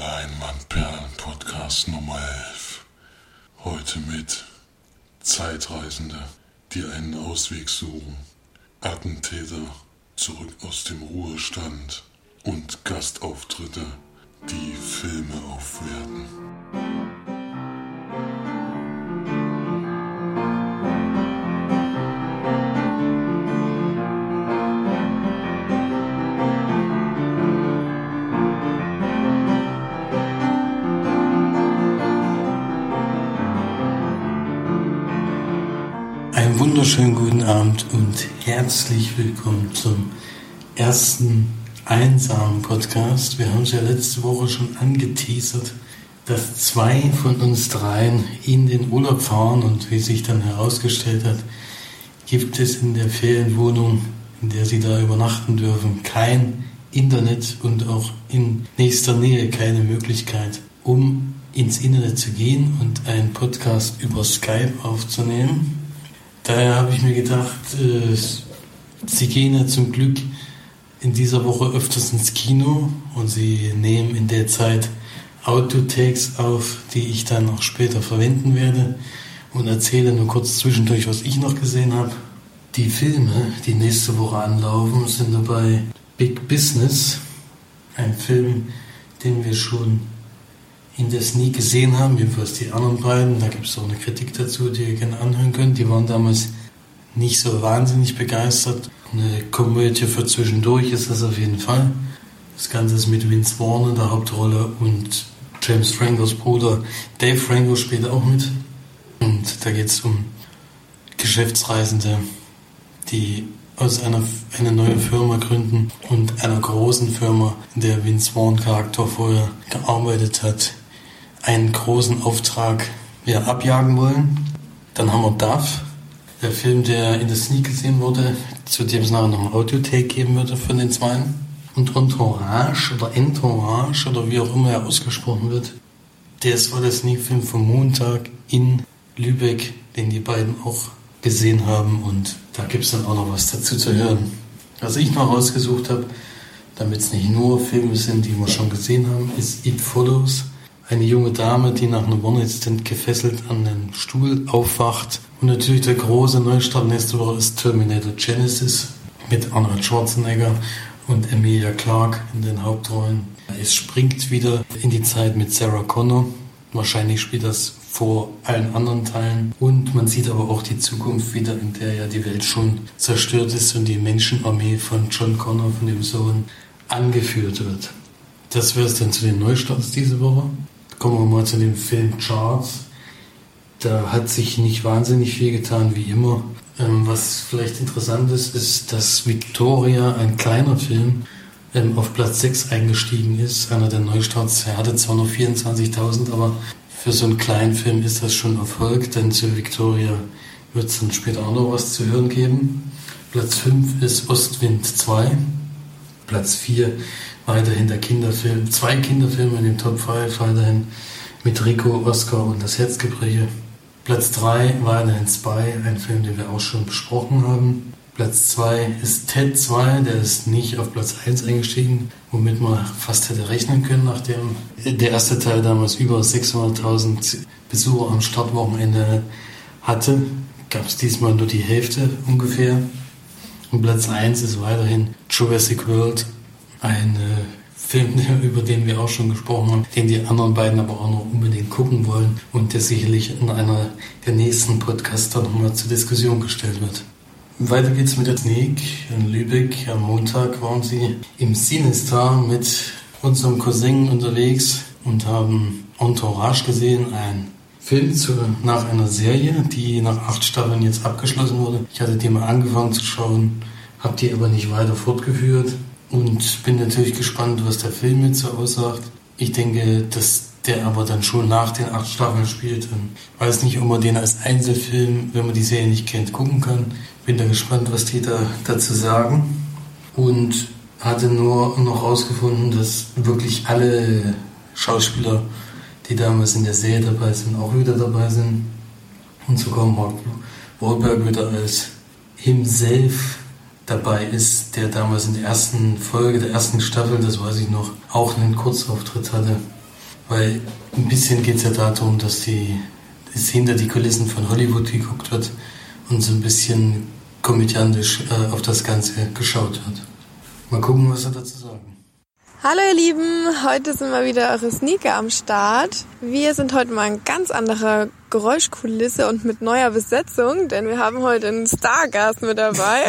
Leinwandperlen-Podcast Nummer 11. Heute mit Zeitreisende, die einen Ausweg suchen, Attentäter zurück aus dem Ruhestand und Gastauftritte, die Filme aufwerten. Wunderschönen guten Abend und herzlich willkommen zum ersten einsamen Podcast. Wir haben es ja letzte Woche schon angeteasert, dass zwei von uns dreien in den Urlaub fahren und wie sich dann herausgestellt hat, gibt es in der Ferienwohnung, in der sie da übernachten dürfen, kein Internet und auch in nächster Nähe keine Möglichkeit, um ins Internet zu gehen und einen Podcast über Skype aufzunehmen. Daher habe ich mir gedacht, äh, Sie gehen ja zum Glück in dieser Woche öfters ins Kino und Sie nehmen in der Zeit Autotakes auf, die ich dann auch später verwenden werde und erzähle nur kurz zwischendurch, was ich noch gesehen habe. Die Filme, die nächste Woche anlaufen, sind dabei Big Business, ein Film, den wir schon in der Sneak gesehen haben, jedenfalls die anderen beiden. Da gibt es auch eine Kritik dazu, die ihr gerne anhören könnt. Die waren damals nicht so wahnsinnig begeistert. Eine Komödie für zwischendurch ist das auf jeden Fall. Das Ganze ist mit Vince Vaughn in der Hauptrolle und James Francos Bruder Dave Franco spielt auch mit. Und da geht es um Geschäftsreisende, die aus einer eine neue Firma gründen und einer großen Firma, in der Vince Vaughn Charakter vorher gearbeitet hat, einen großen Auftrag ja, abjagen wollen. Dann haben wir Duff, der Film, der in der Sneak gesehen wurde, zu dem es nachher noch ein Audio-Take geben würde von den Zweien. Und Entourage oder Entourage oder wie auch immer er ausgesprochen wird, das war der Sneak-Film vom Montag in Lübeck, den die beiden auch gesehen haben. Und da gibt es dann auch noch was dazu zu hören. Was ich noch rausgesucht habe, damit es nicht nur Filme sind, die wir schon gesehen haben, ist It Follows eine junge Dame, die nach einem One-Night-Stand gefesselt an den Stuhl aufwacht. Und natürlich der große Neustart nächste Woche ist Terminator Genesis mit Arnold Schwarzenegger und Emilia Clarke in den Hauptrollen. Es springt wieder in die Zeit mit Sarah Connor. Wahrscheinlich spielt das vor allen anderen Teilen. Und man sieht aber auch die Zukunft wieder, in der ja die Welt schon zerstört ist und die Menschenarmee von John Connor, von dem Sohn, angeführt wird. Das wäre es dann zu den Neustarts diese Woche. Kommen wir mal zu dem Film Charts. Da hat sich nicht wahnsinnig viel getan, wie immer. Ähm, was vielleicht interessant ist, ist, dass Victoria, ein kleiner Film, ähm, auf Platz 6 eingestiegen ist. Einer der Neustarts. Er hatte zwar nur 24.000, aber für so einen kleinen Film ist das schon Erfolg, denn zu Victoria wird es dann später auch noch was zu hören geben. Platz 5 ist Ostwind 2. Platz 4 weiterhin der Kinderfilm, zwei Kinderfilme in den Top 5, weiterhin mit Rico, Oscar und das Herzgebreche. Platz 3 weiterhin Spy, ein Film, den wir auch schon besprochen haben. Platz 2 ist Ted 2, der ist nicht auf Platz 1 eingestiegen, womit man fast hätte rechnen können, nachdem der erste Teil damals über 600.000 Besucher am Startwochenende hatte. Gab es diesmal nur die Hälfte ungefähr. Und Platz 1 ist weiterhin Jurassic World ein äh, Film, über den wir auch schon gesprochen haben, den die anderen beiden aber auch noch unbedingt gucken wollen und der sicherlich in einer der nächsten Podcasts dann nochmal zur Diskussion gestellt wird. Weiter geht's mit der Sneak in Lübeck. Am Montag waren sie im Sinistar mit unserem Cousin unterwegs und haben Entourage gesehen, ein Film zu, nach einer Serie, die nach acht Staffeln jetzt abgeschlossen wurde. Ich hatte die mal angefangen zu schauen, habe die aber nicht weiter fortgeführt und bin natürlich gespannt, was der Film jetzt so aussagt. Ich denke, dass der aber dann schon nach den acht Staffeln spielt. Und weiß nicht, ob man den als Einzelfilm, wenn man die Serie nicht kennt, gucken kann. Bin da gespannt, was die da dazu sagen. Und hatte nur noch herausgefunden, dass wirklich alle Schauspieler, die damals in der Serie dabei sind, auch wieder dabei sind. Und sogar Mark Wahlberg wieder als himself dabei ist, der damals in der ersten Folge der ersten Staffel, das weiß ich noch, auch einen Kurzauftritt hatte. weil ein bisschen geht es ja darum, dass die dass hinter die Kulissen von Hollywood geguckt wird und so ein bisschen komödiantisch äh, auf das Ganze geschaut wird. Mal gucken, was er dazu sagen. Hallo ihr Lieben, heute sind wir wieder eure Sneaker am Start. Wir sind heute mal in ganz anderer Geräuschkulisse und mit neuer Besetzung, denn wir haben heute einen Stargast mit dabei.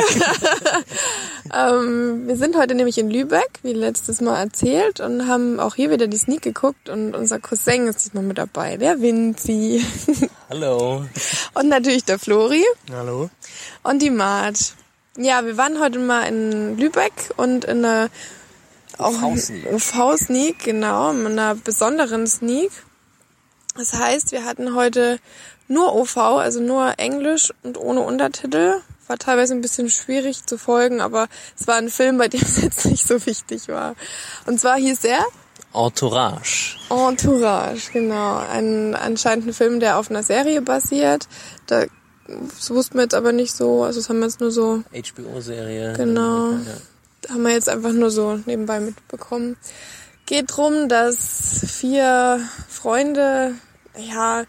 ähm, wir sind heute nämlich in Lübeck, wie letztes Mal erzählt, und haben auch hier wieder die Sneak geguckt und unser Cousin ist diesmal mit dabei, der Vinci. Hallo. Und natürlich der Flori. Hallo. Und die Mart. Ja, wir waren heute mal in Lübeck und in einer UV-Sneak. UV-Sneak, genau, mit einer besonderen Sneak. Das heißt, wir hatten heute nur OV, also nur Englisch und ohne Untertitel. War teilweise ein bisschen schwierig zu folgen, aber es war ein Film, bei dem es jetzt nicht so wichtig war. Und zwar hieß er Entourage. Entourage, genau. Ein anscheinend ein Film, der auf einer Serie basiert. Da das wussten wir jetzt aber nicht so, also das haben wir jetzt nur so HBO-Serie. Genau. Ja. Haben wir jetzt einfach nur so nebenbei mitbekommen. Geht drum, dass vier Freunde, ja,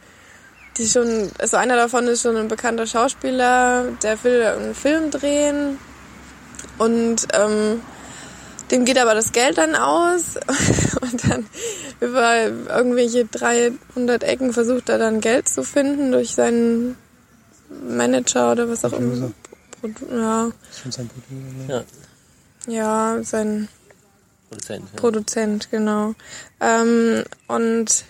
die schon, also einer davon ist schon ein bekannter Schauspieler, der will einen Film drehen und ähm, dem geht aber das Geld dann aus und dann über irgendwelche 300 Ecken versucht er dann Geld zu finden durch seinen Manager oder was auch immer. Ja, Schon sein Bruder. Ja, ja, sein Produzent. Ja. Produzent, genau. Ähm, und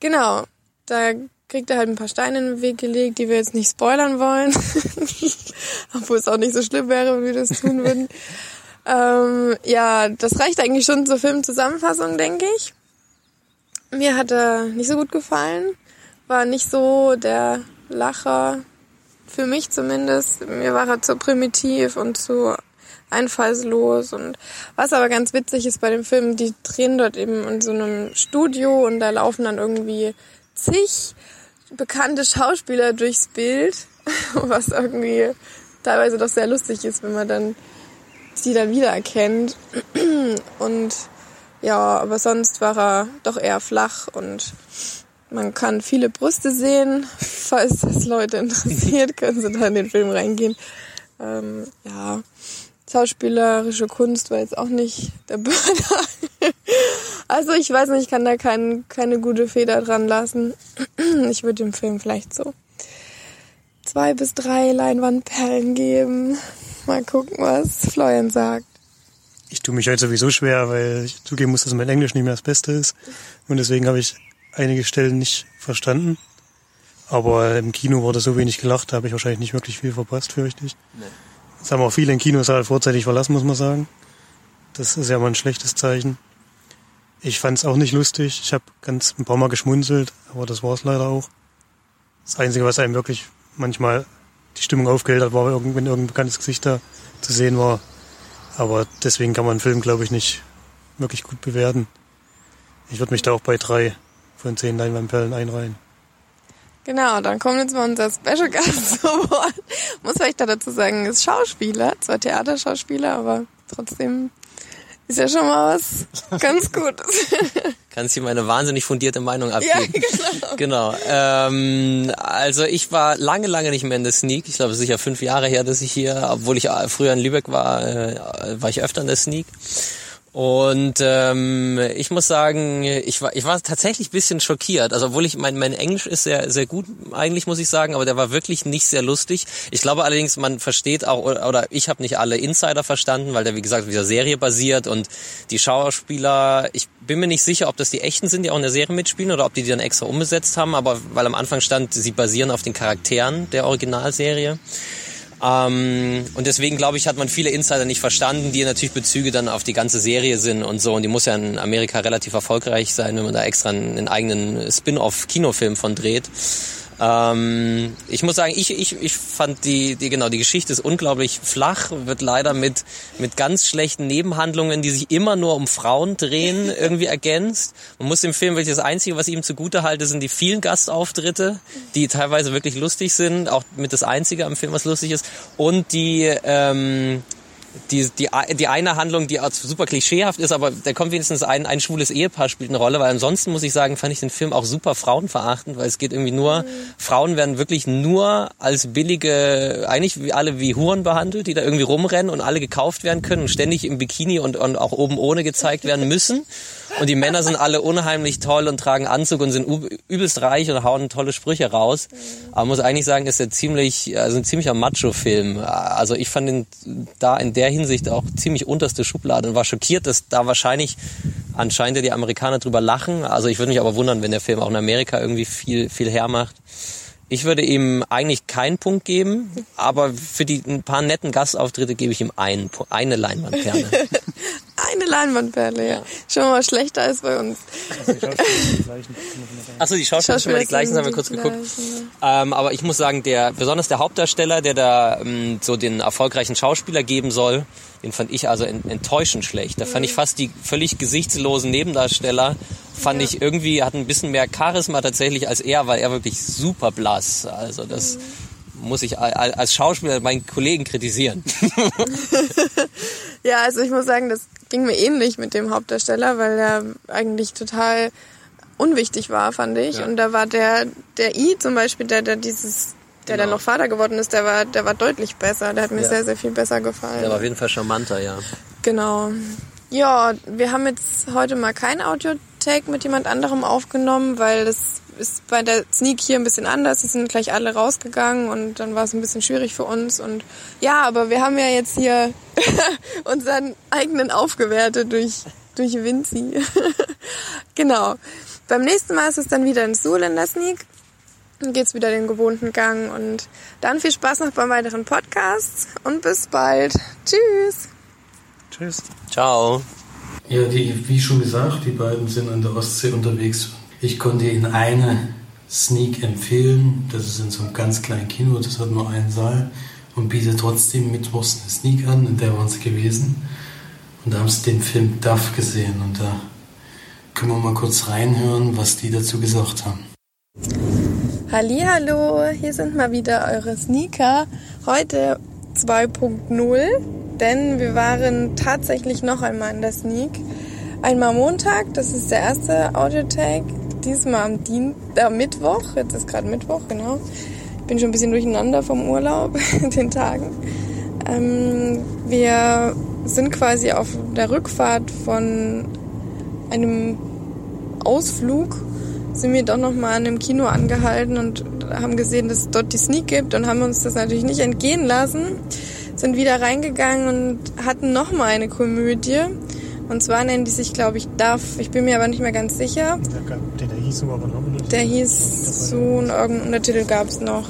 genau, da kriegt er halt ein paar Steine in den Weg gelegt, die wir jetzt nicht spoilern wollen. Obwohl es auch nicht so schlimm wäre, wenn wir das tun würden. ähm, ja, das reicht eigentlich schon zur Filmzusammenfassung, denke ich. Mir hat er nicht so gut gefallen. War nicht so der Lacher. Für mich zumindest. Mir war er zu primitiv und zu einfallslos und was aber ganz witzig ist bei dem Film, die drehen dort eben in so einem Studio und da laufen dann irgendwie zig bekannte Schauspieler durchs Bild, was irgendwie teilweise doch sehr lustig ist, wenn man dann die dann wiedererkennt. Und ja, aber sonst war er doch eher flach und man kann viele Brüste sehen. Falls das Leute interessiert, können sie da in den Film reingehen. Ähm, ja, schauspielerische Kunst war jetzt auch nicht der Burner. Also ich weiß nicht, ich kann da kein, keine gute Feder dran lassen. Ich würde dem Film vielleicht so zwei bis drei Leinwandperlen geben. Mal gucken, was Florian sagt. Ich tue mich heute sowieso schwer, weil ich zugeben muss, dass mein Englisch nicht mehr das Beste ist. Und deswegen habe ich einige Stellen nicht verstanden. Aber im Kino wurde so wenig gelacht, da habe ich wahrscheinlich nicht wirklich viel verpasst, fürchte ich. Nee. Das haben auch viele im Kinosaal vorzeitig verlassen, muss man sagen. Das ist ja mal ein schlechtes Zeichen. Ich fand es auch nicht lustig. Ich habe ganz ein paar Mal geschmunzelt, aber das war es leider auch. Das Einzige, was einem wirklich manchmal die Stimmung aufgehellt hat, war, wenn irgendein bekanntes Gesicht da zu sehen war. Aber deswegen kann man einen Film, glaube ich, nicht wirklich gut bewerten. Ich würde mich da auch bei drei von zehn Leinwandperlen einreihen. Genau, dann kommt jetzt mal unser Special Gast zu Wort. Muss vielleicht da dazu sagen, ist Schauspieler, zwar Theaterschauspieler, aber trotzdem ist ja schon mal was ganz Gutes. Kannst hier meine wahnsinnig fundierte Meinung ja, abgeben. genau. Genau. Ähm, also ich war lange, lange nicht mehr in der Sneak. Ich glaube, es ist sicher fünf Jahre her, dass ich hier, obwohl ich früher in Lübeck war, äh, war ich öfter in der Sneak. Und ähm, ich muss sagen, ich war, ich war tatsächlich ein bisschen schockiert. Also obwohl ich mein, mein Englisch ist sehr, sehr gut, eigentlich muss ich sagen, aber der war wirklich nicht sehr lustig. Ich glaube allerdings, man versteht auch, oder oder ich habe nicht alle Insider verstanden, weil der wie gesagt auf dieser Serie basiert und die Schauspieler, ich bin mir nicht sicher, ob das die echten sind, die auch in der Serie mitspielen oder ob die die dann extra umgesetzt haben, aber weil am Anfang stand, sie basieren auf den Charakteren der Originalserie. Ähm, und deswegen glaube ich, hat man viele Insider nicht verstanden, die natürlich Bezüge dann auf die ganze Serie sind und so. Und die muss ja in Amerika relativ erfolgreich sein, wenn man da extra einen, einen eigenen Spin-off-Kinofilm von dreht. Ähm, ich muss sagen, ich, ich, ich fand die, die, genau, die Geschichte ist unglaublich flach, wird leider mit, mit ganz schlechten Nebenhandlungen, die sich immer nur um Frauen drehen, irgendwie ergänzt. Man muss dem Film wirklich das Einzige, was ich ihm zugute halte, sind die vielen Gastauftritte, die teilweise wirklich lustig sind, auch mit das Einzige am Film, was lustig ist. Und die, ähm, die, die, die eine Handlung, die super klischeehaft ist, aber da kommt wenigstens ein, ein schwules Ehepaar spielt eine Rolle, weil ansonsten muss ich sagen, fand ich den Film auch super frauenverachtend, weil es geht irgendwie nur, mhm. Frauen werden wirklich nur als billige, eigentlich wie alle wie Huren behandelt, die da irgendwie rumrennen und alle gekauft werden können und ständig im Bikini und, und auch oben ohne gezeigt werden müssen. Und die Männer sind alle unheimlich toll und tragen Anzug und sind übelst reich und hauen tolle Sprüche raus. Aber muss eigentlich sagen, ist er ziemlich, also ein ziemlicher Macho-Film. Also ich fand ihn da in der Hinsicht auch ziemlich unterste Schublade und war schockiert, dass da wahrscheinlich anscheinend die Amerikaner drüber lachen. Also ich würde mich aber wundern, wenn der Film auch in Amerika irgendwie viel, viel hermacht. Ich würde ihm eigentlich keinen Punkt geben, aber für die ein paar netten Gastauftritte gebe ich ihm einen, eine Leinwandperle. eine Leinwandperle, ja. Schon mal schlechter als bei uns. Achso, die Schauspieler sind immer die gleichen, haben wir kurz geguckt. Ähm, aber ich muss sagen, der besonders der Hauptdarsteller, der da ähm, so den erfolgreichen Schauspieler geben soll, den fand ich also enttäuschend schlecht. Da fand ich fast die völlig gesichtslosen Nebendarsteller, fand ja. ich irgendwie, hat ein bisschen mehr Charisma tatsächlich als er, weil er wirklich super blass. Also das mhm. muss ich als Schauspieler meinen Kollegen kritisieren. ja, also ich muss sagen, das ging mir ähnlich mit dem Hauptdarsteller, weil er eigentlich total unwichtig war, fand ich. Ja. Und da war der, der I zum Beispiel, der, der dieses der genau. dann noch Vater geworden ist, der war, der war deutlich besser. Der hat mir ja. sehr, sehr viel besser gefallen. Der war auf jeden Fall charmanter, ja. Genau. Ja, wir haben jetzt heute mal kein Audio-Take mit jemand anderem aufgenommen, weil das ist bei der Sneak hier ein bisschen anders. Die sind gleich alle rausgegangen und dann war es ein bisschen schwierig für uns. Und ja, aber wir haben ja jetzt hier unseren eigenen aufgewertet durch, durch Vinci. genau. Beim nächsten Mal ist es dann wieder ein Suhl in der Sneak. Dann geht's wieder den gewohnten Gang und dann viel Spaß noch beim weiteren Podcast und bis bald. Tschüss. Tschüss. Ciao. Ja, die, wie schon gesagt, die beiden sind an der Ostsee unterwegs. Ich konnte ihnen eine Sneak empfehlen. Das ist in so einem ganz kleinen Kino, das hat nur einen Saal und bietet trotzdem mittwochs eine Sneak an, in der waren sie gewesen. Und da haben sie den Film Duff gesehen und da können wir mal kurz reinhören, was die dazu gesagt haben. Hallo, hier sind mal wieder eure Sneaker. Heute 2.0, denn wir waren tatsächlich noch einmal in der Sneak. Einmal Montag, das ist der erste Audiotag. Diesmal am Dien äh, Mittwoch, jetzt ist gerade Mittwoch, genau. Ich bin schon ein bisschen durcheinander vom Urlaub, den Tagen. Ähm, wir sind quasi auf der Rückfahrt von einem Ausflug sind wir doch noch mal an einem Kino angehalten und haben gesehen, dass es dort die Sneak gibt und haben uns das natürlich nicht entgehen lassen. Sind wieder reingegangen und hatten noch mal eine Komödie. Und zwar nennen die sich, glaube ich, Duff. Ich bin mir aber nicht mehr ganz sicher. Der, der hieß so, aber noch nicht. Der hieß so und irgendeinen Untertitel gab es noch.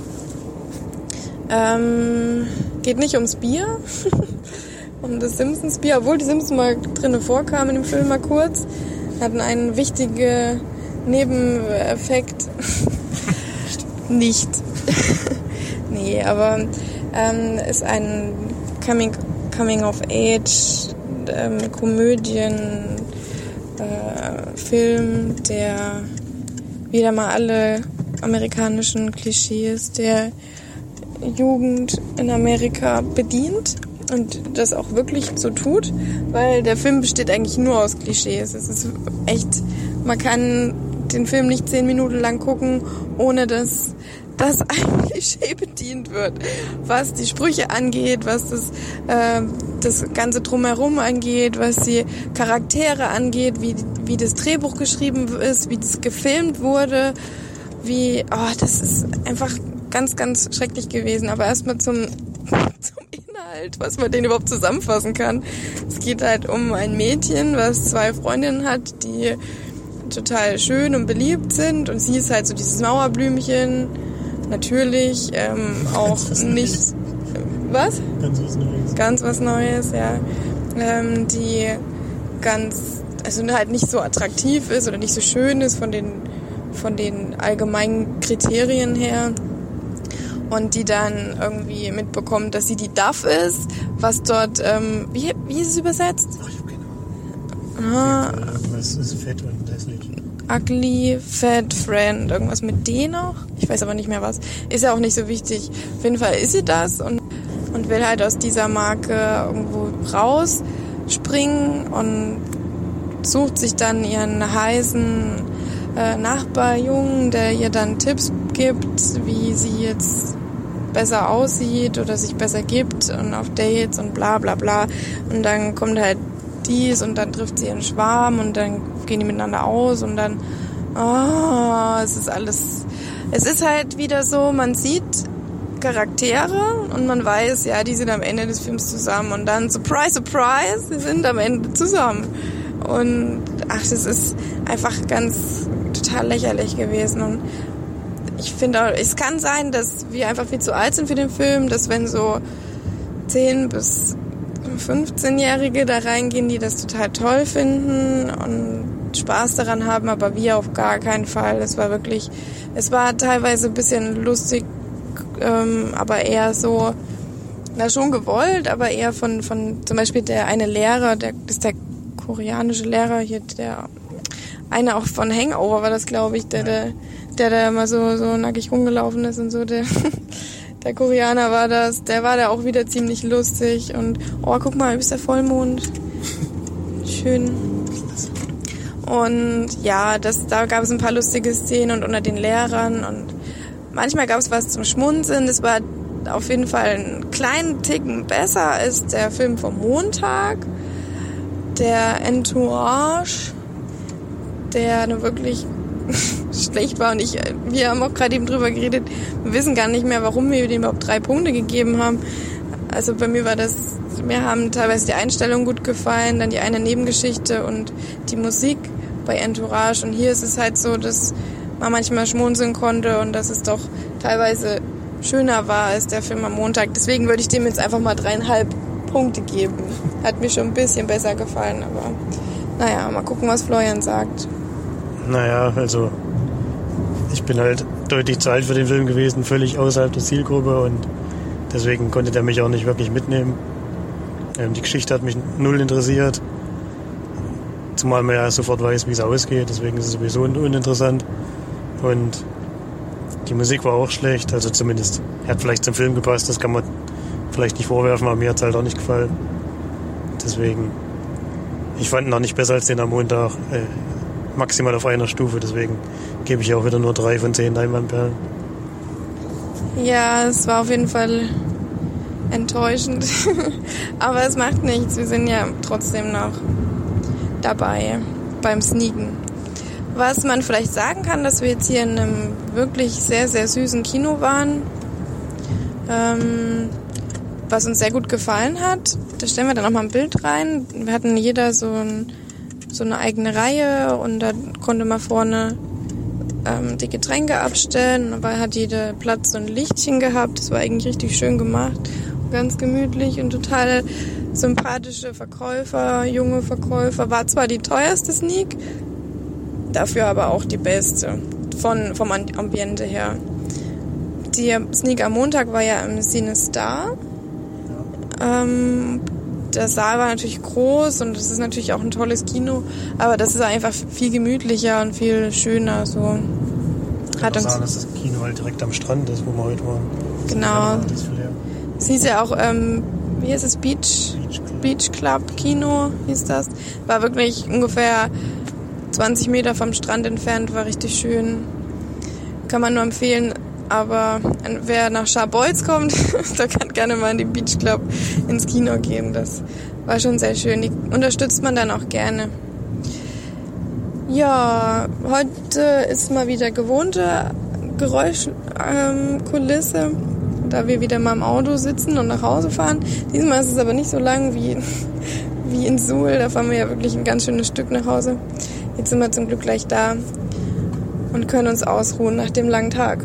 Ähm, geht nicht ums Bier. um das Simpsons Bier, obwohl die Simpsons mal drinnen vorkamen in dem Film mal kurz. Hatten eine wichtige Nebeneffekt nicht. nee, aber ähm, ist ein Coming, Coming of Age ähm, Komödien äh, Film, der wieder mal alle amerikanischen Klischees der Jugend in Amerika bedient und das auch wirklich so tut, weil der Film besteht eigentlich nur aus Klischees. Es ist echt, man kann den Film nicht zehn Minuten lang gucken, ohne dass das ein Klischee bedient wird, was die Sprüche angeht, was das, äh, das ganze drumherum angeht, was die Charaktere angeht, wie, wie das Drehbuch geschrieben ist, wie das gefilmt wurde, wie, oh, das ist einfach ganz, ganz schrecklich gewesen. Aber erstmal zum, zum Inhalt, was man den überhaupt zusammenfassen kann. Es geht halt um ein Mädchen, was zwei Freundinnen hat, die total schön und beliebt sind und sie ist halt so dieses Mauerblümchen. Natürlich ähm, auch nicht. Was? Ganz was Neues. Ganz was Neues, ja. Ähm, die ganz, also halt nicht so attraktiv ist oder nicht so schön ist von den, von den allgemeinen Kriterien her. Und die dann irgendwie mitbekommt, dass sie die Duff ist, was dort, ähm, wie, wie ist es übersetzt? Ach, ich hab keine Ahnung. Ah. Was ist fett und hässlich? Ugly Fat Friend, irgendwas mit D noch. Ich weiß aber nicht mehr was. Ist ja auch nicht so wichtig. Auf jeden Fall ist sie das und, und will halt aus dieser Marke irgendwo rausspringen und sucht sich dann ihren heißen äh, Nachbarjungen, der ihr dann Tipps gibt, wie sie jetzt besser aussieht oder sich besser gibt und auf Dates und bla bla bla. Und dann kommt halt dies und dann trifft sie ihren Schwarm und dann gehen die miteinander aus und dann, oh, es ist alles, es ist halt wieder so, man sieht Charaktere und man weiß, ja, die sind am Ende des Films zusammen und dann, surprise, surprise, sie sind am Ende zusammen. Und ach, das ist einfach ganz total lächerlich gewesen und ich finde, es kann sein, dass wir einfach viel zu alt sind für den Film, dass wenn so 10 bis 15-Jährige da reingehen, die das total toll finden und Spaß daran haben, aber wir auf gar keinen Fall. Es war wirklich, es war teilweise ein bisschen lustig, ähm, aber eher so, na schon gewollt, aber eher von, von zum Beispiel der eine Lehrer, der das ist der koreanische Lehrer hier, der eine auch von Hangover war das, glaube ich, der, der, der da immer so, so nackig rumgelaufen ist und so, der, der Koreaner war das, der war da auch wieder ziemlich lustig und, oh, guck mal, ist der Vollmond. Schön. Und ja, das, da gab es ein paar lustige Szenen und unter den Lehrern und manchmal gab es was zum Schmunzeln. Das war auf jeden Fall einen kleinen Ticken besser als der Film vom Montag. Der Entourage, der nur wirklich schlecht war und ich, wir haben auch gerade eben drüber geredet, wir wissen gar nicht mehr, warum wir dem überhaupt drei Punkte gegeben haben. Also bei mir war das, mir haben teilweise die Einstellungen gut gefallen, dann die eine Nebengeschichte und die Musik bei Entourage und hier ist es halt so, dass man manchmal schmunzeln konnte und dass es doch teilweise schöner war als der Film am Montag. Deswegen würde ich dem jetzt einfach mal dreieinhalb Punkte geben. Hat mir schon ein bisschen besser gefallen, aber naja, mal gucken, was Florian sagt. Naja, also ich bin halt deutlich zu alt für den Film gewesen, völlig außerhalb der Zielgruppe und deswegen konnte der mich auch nicht wirklich mitnehmen. Ähm, die Geschichte hat mich null interessiert, zumal man ja sofort weiß, wie es ausgeht, deswegen ist es sowieso uninteressant. Und die Musik war auch schlecht, also zumindest hat vielleicht zum Film gepasst, das kann man vielleicht nicht vorwerfen, aber mir hat es halt auch nicht gefallen. Deswegen, ich fand ihn noch nicht besser als den am Montag. Äh, maximal auf einer Stufe, deswegen gebe ich auch wieder nur drei von zehn Leinwandperlen. Ja, es war auf jeden Fall enttäuschend. Aber es macht nichts. Wir sind ja trotzdem noch dabei beim Sneaken. Was man vielleicht sagen kann, dass wir jetzt hier in einem wirklich sehr, sehr süßen Kino waren, ähm, was uns sehr gut gefallen hat. Da stellen wir dann auch mal ein Bild rein. Wir hatten jeder so ein so eine eigene Reihe und da konnte man vorne ähm, die Getränke abstellen. Dabei hat jeder Platz so ein Lichtchen gehabt. Das war eigentlich richtig schön gemacht. Ganz gemütlich und total sympathische Verkäufer, junge Verkäufer. War zwar die teuerste Sneak, dafür aber auch die beste von, vom Ambiente her. Die Sneak am Montag war ja im Cine Star. Ähm, der Saal war natürlich groß und es ist natürlich auch ein tolles Kino, aber das ist einfach viel gemütlicher und viel schöner. So hat uns sagen, dass das Kino halt direkt am Strand ist, wo wir heute waren. Genau. Es hieß ja auch, ähm, wie heißt es, Beach, Beach Club Kino hieß das. War wirklich ungefähr 20 Meter vom Strand entfernt, war richtig schön. Kann man nur empfehlen. Aber wer nach Scharbeutz kommt, der kann gerne mal in den Beach Club ins Kino gehen. Das war schon sehr schön. Die unterstützt man dann auch gerne. Ja, heute ist mal wieder gewohnte Geräuschkulisse, ähm, da wir wieder mal im Auto sitzen und nach Hause fahren. Diesmal ist es aber nicht so lang wie, wie in Suhl. Da fahren wir ja wirklich ein ganz schönes Stück nach Hause. Jetzt sind wir zum Glück gleich da und können uns ausruhen nach dem langen Tag.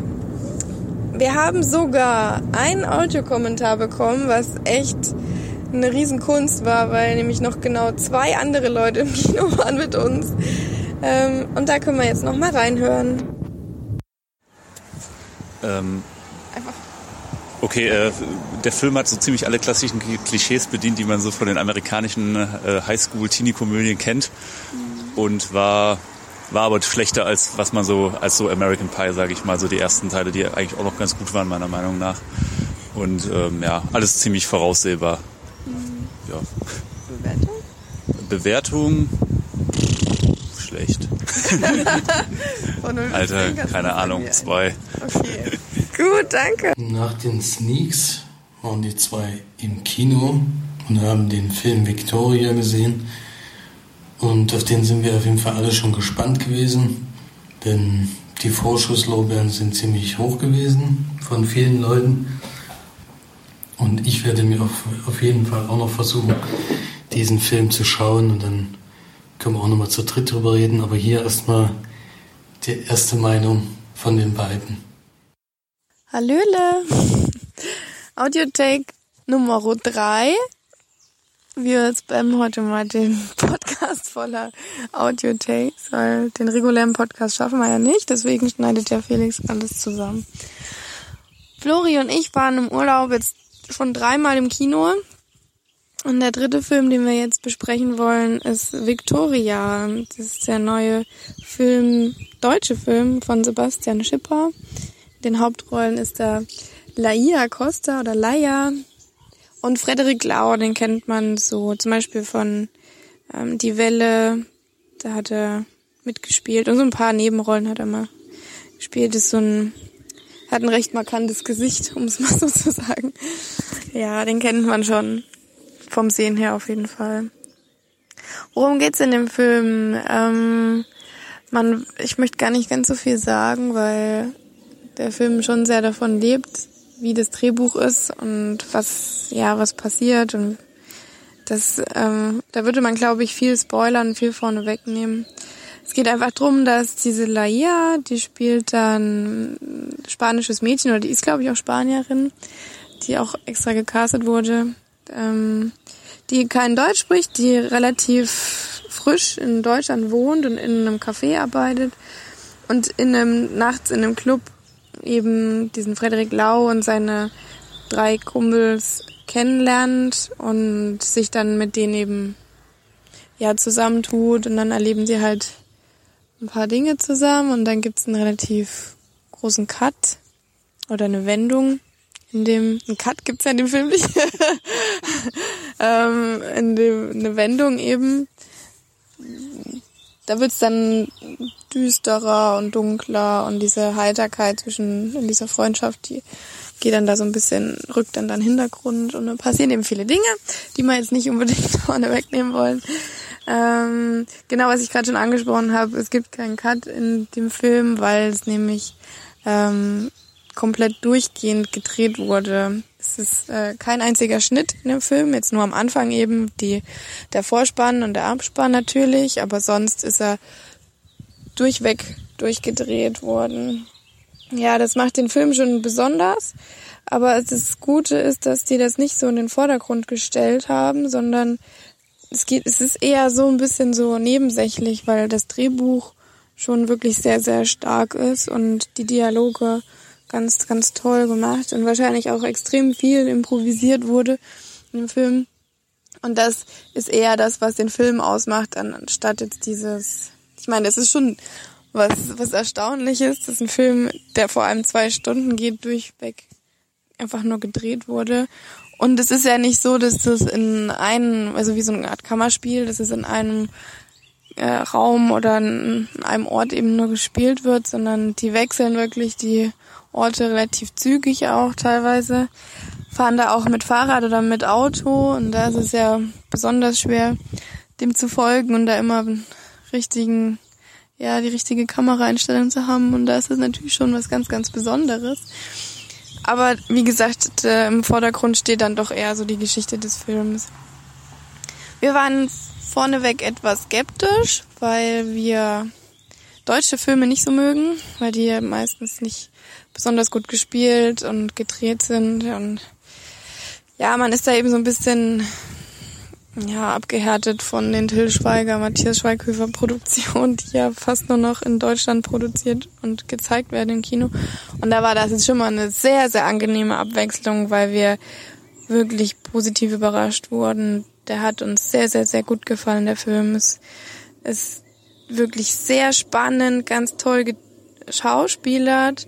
Wir haben sogar einen Audiokommentar bekommen, was echt eine Riesenkunst war, weil nämlich noch genau zwei andere Leute im Kino waren mit uns. Ähm, und da können wir jetzt noch mal reinhören. Ähm, Einfach. Okay, äh, der Film hat so ziemlich alle klassischen Klischees bedient, die man so von den amerikanischen äh, Highschool-Teenie-Komödien kennt. Mhm. Und war war aber schlechter als was man so als so American Pie, sage ich mal, so die ersten Teile, die eigentlich auch noch ganz gut waren meiner Meinung nach. Und ähm, ja, alles ziemlich voraussehbar. ja. Bewertung? Bewertung schlecht. Alter, keine Ahnung, zwei. Okay. Gut, danke. Nach den Sneaks waren die zwei im Kino und haben den Film Victoria gesehen. Und auf den sind wir auf jeden Fall alle schon gespannt gewesen, denn die Vorschusslorbeeren sind ziemlich hoch gewesen von vielen Leuten. Und ich werde mir auf, auf jeden Fall auch noch versuchen, diesen Film zu schauen und dann können wir auch nochmal zu dritt drüber reden. Aber hier erstmal die erste Meinung von den beiden. Hallöle. Audiotake Nummer 3. Wir spammen heute mal den Podcast voller Audiotakes, weil den regulären Podcast schaffen wir ja nicht, deswegen schneidet der Felix alles zusammen. Flori und ich waren im Urlaub jetzt schon dreimal im Kino. Und der dritte Film, den wir jetzt besprechen wollen, ist Victoria. Das ist der neue Film, deutsche Film von Sebastian Schipper. In den Hauptrollen ist da Laia Costa oder Laia und Frederik Lau, den kennt man so zum Beispiel von ähm, Die Welle, da hat er mitgespielt und so ein paar Nebenrollen hat er mal gespielt. Ist so ein, hat ein recht markantes Gesicht, um es mal so zu sagen. Ja, den kennt man schon vom Sehen her auf jeden Fall. Worum geht's in dem Film? Ähm, man, ich möchte gar nicht ganz so viel sagen, weil der Film schon sehr davon lebt, wie das Drehbuch ist und was, ja, was passiert und das, ähm, da würde man, glaube ich, viel spoilern, viel vorne wegnehmen. Es geht einfach drum, dass diese Laia, die spielt dann spanisches Mädchen, oder die ist, glaube ich, auch Spanierin, die auch extra gecastet wurde, ähm, die kein Deutsch spricht, die relativ frisch in Deutschland wohnt und in einem Café arbeitet und in einem, nachts in einem Club eben diesen Frederik Lau und seine drei Kumpels kennenlernt und sich dann mit denen eben ja zusammentut und dann erleben sie halt ein paar Dinge zusammen und dann gibt's einen relativ großen Cut oder eine Wendung. In dem ein Cut gibt's ja in dem Film nicht. Ähm, in dem eine Wendung eben da wird's dann düsterer und dunkler und diese Heiterkeit zwischen in dieser Freundschaft, die geht dann da so ein bisschen, rückt dann dann Hintergrund und dann passieren eben viele Dinge, die wir jetzt nicht unbedingt vorne wegnehmen wollen. Ähm, genau, was ich gerade schon angesprochen habe, es gibt keinen Cut in dem Film, weil es nämlich ähm, komplett durchgehend gedreht wurde. Es ist äh, kein einziger Schnitt in dem Film, jetzt nur am Anfang eben die, der Vorspann und der Abspann natürlich, aber sonst ist er durchweg durchgedreht worden. Ja, das macht den Film schon besonders, aber das Gute ist, dass die das nicht so in den Vordergrund gestellt haben, sondern es geht, es ist eher so ein bisschen so nebensächlich, weil das Drehbuch schon wirklich sehr, sehr stark ist und die Dialoge ganz, ganz toll gemacht und wahrscheinlich auch extrem viel improvisiert wurde im Film. Und das ist eher das, was den Film ausmacht, anstatt jetzt dieses, ich meine, es ist schon was, was erstaunlich ist, dass ein Film, der vor allem zwei Stunden geht, durchweg einfach nur gedreht wurde. Und es ist ja nicht so, dass das in einem, also wie so eine Art Kammerspiel, dass es in einem äh, Raum oder in einem Ort eben nur gespielt wird, sondern die wechseln wirklich die Orte relativ zügig auch teilweise. Fahren da auch mit Fahrrad oder mit Auto und da ist es ja besonders schwer, dem zu folgen und da immer richtigen, ja, die richtige Kameraeinstellung zu haben und da ist es natürlich schon was ganz, ganz Besonderes. Aber wie gesagt, im Vordergrund steht dann doch eher so die Geschichte des Films. Wir waren vorneweg etwas skeptisch, weil wir deutsche Filme nicht so mögen, weil die meistens nicht besonders gut gespielt und gedreht sind und ja, man ist da eben so ein bisschen ja, abgehärtet von den Till Schweiger, Matthias Schweighöfer Produktionen, die ja fast nur noch in Deutschland produziert und gezeigt werden im Kino. Und da war das jetzt schon mal eine sehr, sehr angenehme Abwechslung, weil wir wirklich positiv überrascht wurden. Der hat uns sehr, sehr, sehr gut gefallen, der Film. Es ist wirklich sehr spannend, ganz toll geschauspielert.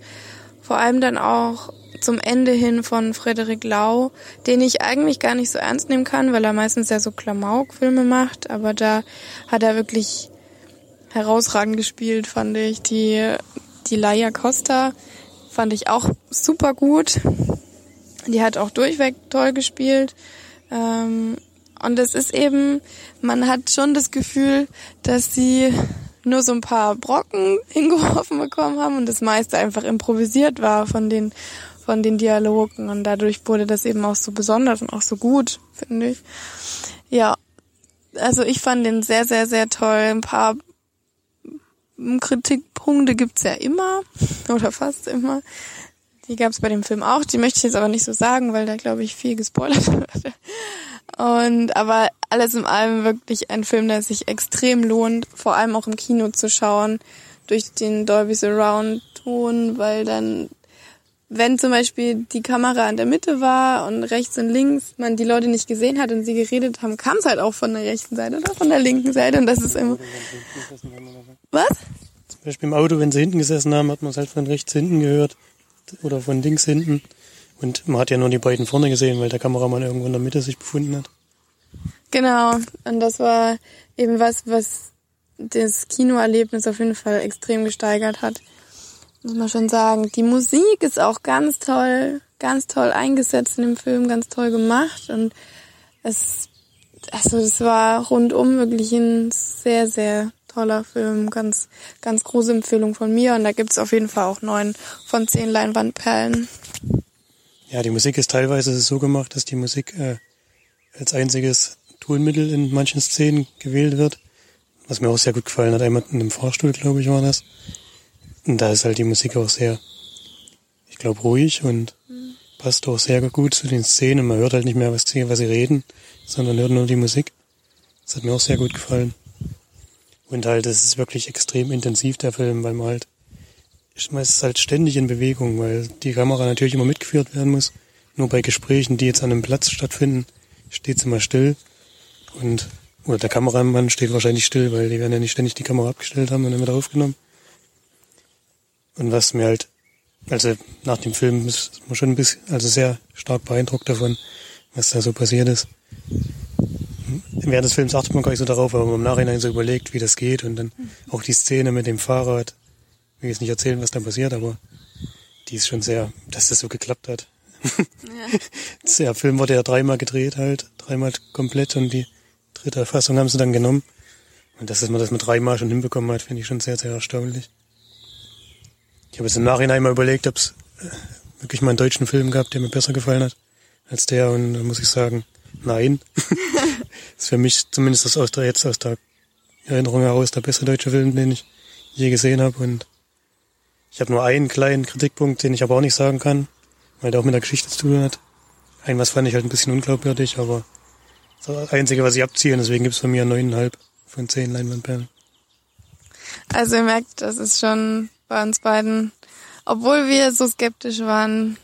Vor allem dann auch zum Ende hin von Frederik Lau, den ich eigentlich gar nicht so ernst nehmen kann, weil er meistens ja so Klamauk-Filme macht, aber da hat er wirklich herausragend gespielt, fand ich. Die, die Laia Costa fand ich auch super gut. Die hat auch durchweg toll gespielt. Ähm, und es ist eben, man hat schon das Gefühl, dass sie nur so ein paar Brocken hingeworfen bekommen haben und das meiste einfach improvisiert war von den von den Dialogen und dadurch wurde das eben auch so besonders und auch so gut, finde ich. Ja, also ich fand den sehr, sehr, sehr toll. Ein paar Kritikpunkte gibt's ja immer oder fast immer. Die gab's bei dem Film auch. Die möchte ich jetzt aber nicht so sagen, weil da glaube ich viel gespoilert wird. Und aber alles in allem wirklich ein Film, der sich extrem lohnt, vor allem auch im Kino zu schauen, durch den Dolby Surround Ton, weil dann, wenn zum Beispiel die Kamera in der Mitte war und rechts und links man die Leute nicht gesehen hat und sie geredet haben, kam es halt auch von der rechten Seite oder von der linken Seite und das ist immer. Was? Zum Beispiel im Auto, wenn sie hinten gesessen haben, hat man es halt von rechts hinten gehört oder von links hinten. Und man hat ja nur die beiden vorne gesehen, weil der Kameramann irgendwo in der Mitte sich befunden hat. Genau. Und das war eben was, was das Kinoerlebnis auf jeden Fall extrem gesteigert hat. Muss man schon sagen. Die Musik ist auch ganz toll, ganz toll eingesetzt in dem Film, ganz toll gemacht. Und es, also es war rundum wirklich ein sehr, sehr toller Film. Ganz, ganz große Empfehlung von mir. Und da gibt's auf jeden Fall auch neun von zehn Leinwandperlen. Ja, die Musik ist teilweise so gemacht, dass die Musik äh, als einziges Tonmittel in manchen Szenen gewählt wird. Was mir auch sehr gut gefallen hat. Einmal in einem Fahrstuhl, glaube ich, war das. Und da ist halt die Musik auch sehr, ich glaube, ruhig und mhm. passt auch sehr gut zu den Szenen. Man hört halt nicht mehr, was sie, was sie reden, sondern hört nur die Musik. Das hat mir auch sehr gut gefallen. Und halt, es ist wirklich extrem intensiv, der Film, weil man halt ist halt ständig in Bewegung, weil die Kamera natürlich immer mitgeführt werden muss. Nur bei Gesprächen, die jetzt an einem Platz stattfinden, steht sie immer still. Und, oder der Kameramann steht wahrscheinlich still, weil die werden ja nicht ständig die Kamera abgestellt haben und dann wieder aufgenommen. Und was mir halt, also nach dem Film ist man schon ein bisschen, also sehr stark beeindruckt davon, was da so passiert ist. Während des Films achtet man gar nicht so darauf, aber im Nachhinein so überlegt, wie das geht und dann auch die Szene mit dem Fahrrad, will jetzt nicht erzählen, was da passiert, aber die ist schon sehr, dass das so geklappt hat. Ja. der Film wurde ja dreimal gedreht halt, dreimal komplett und die dritte Fassung haben sie dann genommen. Und dass man das mit dreimal schon hinbekommen hat, finde ich schon sehr, sehr erstaunlich. Ich habe jetzt im Nachhinein mal überlegt, ob es äh, wirklich mal einen deutschen Film gab, der mir besser gefallen hat als der und da muss ich sagen, nein. das ist für mich zumindest aus der, jetzt aus der Erinnerung heraus der beste deutsche Film, den ich je gesehen habe und ich habe nur einen kleinen Kritikpunkt, den ich aber auch nicht sagen kann, weil der auch mit der Geschichte zu tun hat. Ein was fand ich halt ein bisschen unglaubwürdig, aber das Einzige, was ich abziehe, deswegen gibt's von mir neuneinhalb von zehn Leinwandperlen. Also ihr merkt, das ist schon bei uns beiden, obwohl wir so skeptisch waren,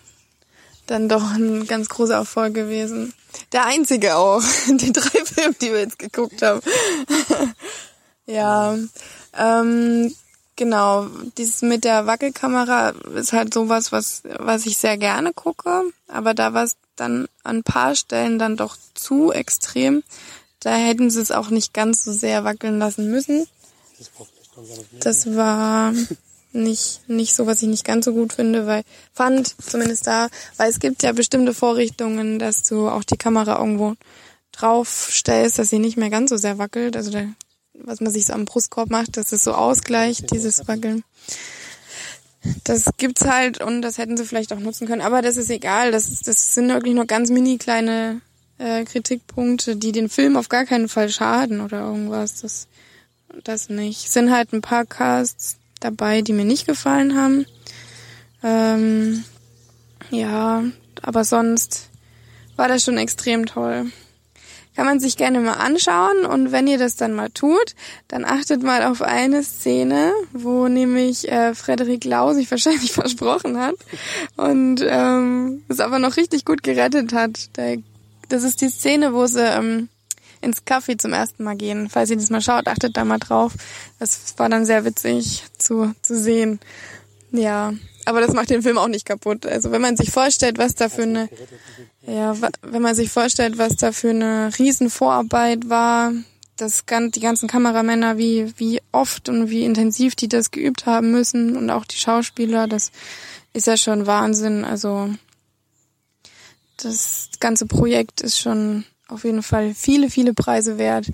dann doch ein ganz großer Erfolg gewesen. Der einzige auch, die drei Filme, die wir jetzt geguckt haben. ja, ähm, Genau, dieses mit der Wackelkamera ist halt sowas, was, was ich sehr gerne gucke, aber da war es dann an ein paar Stellen dann doch zu extrem. Da hätten sie es auch nicht ganz so sehr wackeln lassen müssen. Das war nicht, nicht so, was ich nicht ganz so gut finde, weil, fand zumindest da, weil es gibt ja bestimmte Vorrichtungen, dass du auch die Kamera irgendwo drauf stellst, dass sie nicht mehr ganz so sehr wackelt. Also da was man sich so am Brustkorb macht, dass es so ausgleicht, dieses Wackeln. Das gibt's halt und das hätten sie vielleicht auch nutzen können, aber das ist egal. Das, ist, das sind wirklich nur ganz mini kleine äh, Kritikpunkte, die den Film auf gar keinen Fall schaden oder irgendwas. Das, das nicht. Es sind halt ein paar Casts dabei, die mir nicht gefallen haben. Ähm, ja, aber sonst war das schon extrem toll kann man sich gerne mal anschauen und wenn ihr das dann mal tut, dann achtet mal auf eine Szene, wo nämlich äh, Frederik Lau sich wahrscheinlich versprochen hat und ähm, es aber noch richtig gut gerettet hat. Das ist die Szene, wo sie ähm, ins Café zum ersten Mal gehen. Falls ihr das mal schaut, achtet da mal drauf. Das war dann sehr witzig zu, zu sehen. Ja, aber das macht den Film auch nicht kaputt. Also wenn man sich vorstellt, was da für eine, ja, wenn man sich vorstellt, was da für eine Riesenvorarbeit war, das die ganzen Kameramänner, wie, wie oft und wie intensiv die das geübt haben müssen und auch die Schauspieler, das ist ja schon Wahnsinn. Also das ganze Projekt ist schon auf jeden Fall viele, viele Preise wert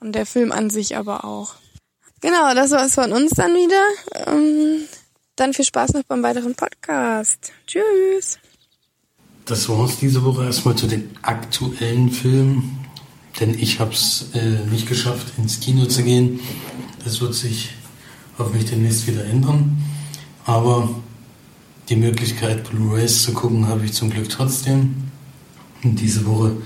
und der Film an sich aber auch. Genau, das war's von uns dann wieder. Ähm, dann viel Spaß noch beim weiteren Podcast. Tschüss. Das war's diese Woche erstmal zu den aktuellen Filmen denn ich habe es äh, nicht geschafft, ins Kino zu gehen. Das wird sich hoffentlich demnächst wieder ändern. Aber die Möglichkeit, Blu-rays zu gucken, habe ich zum Glück trotzdem. Und diese Woche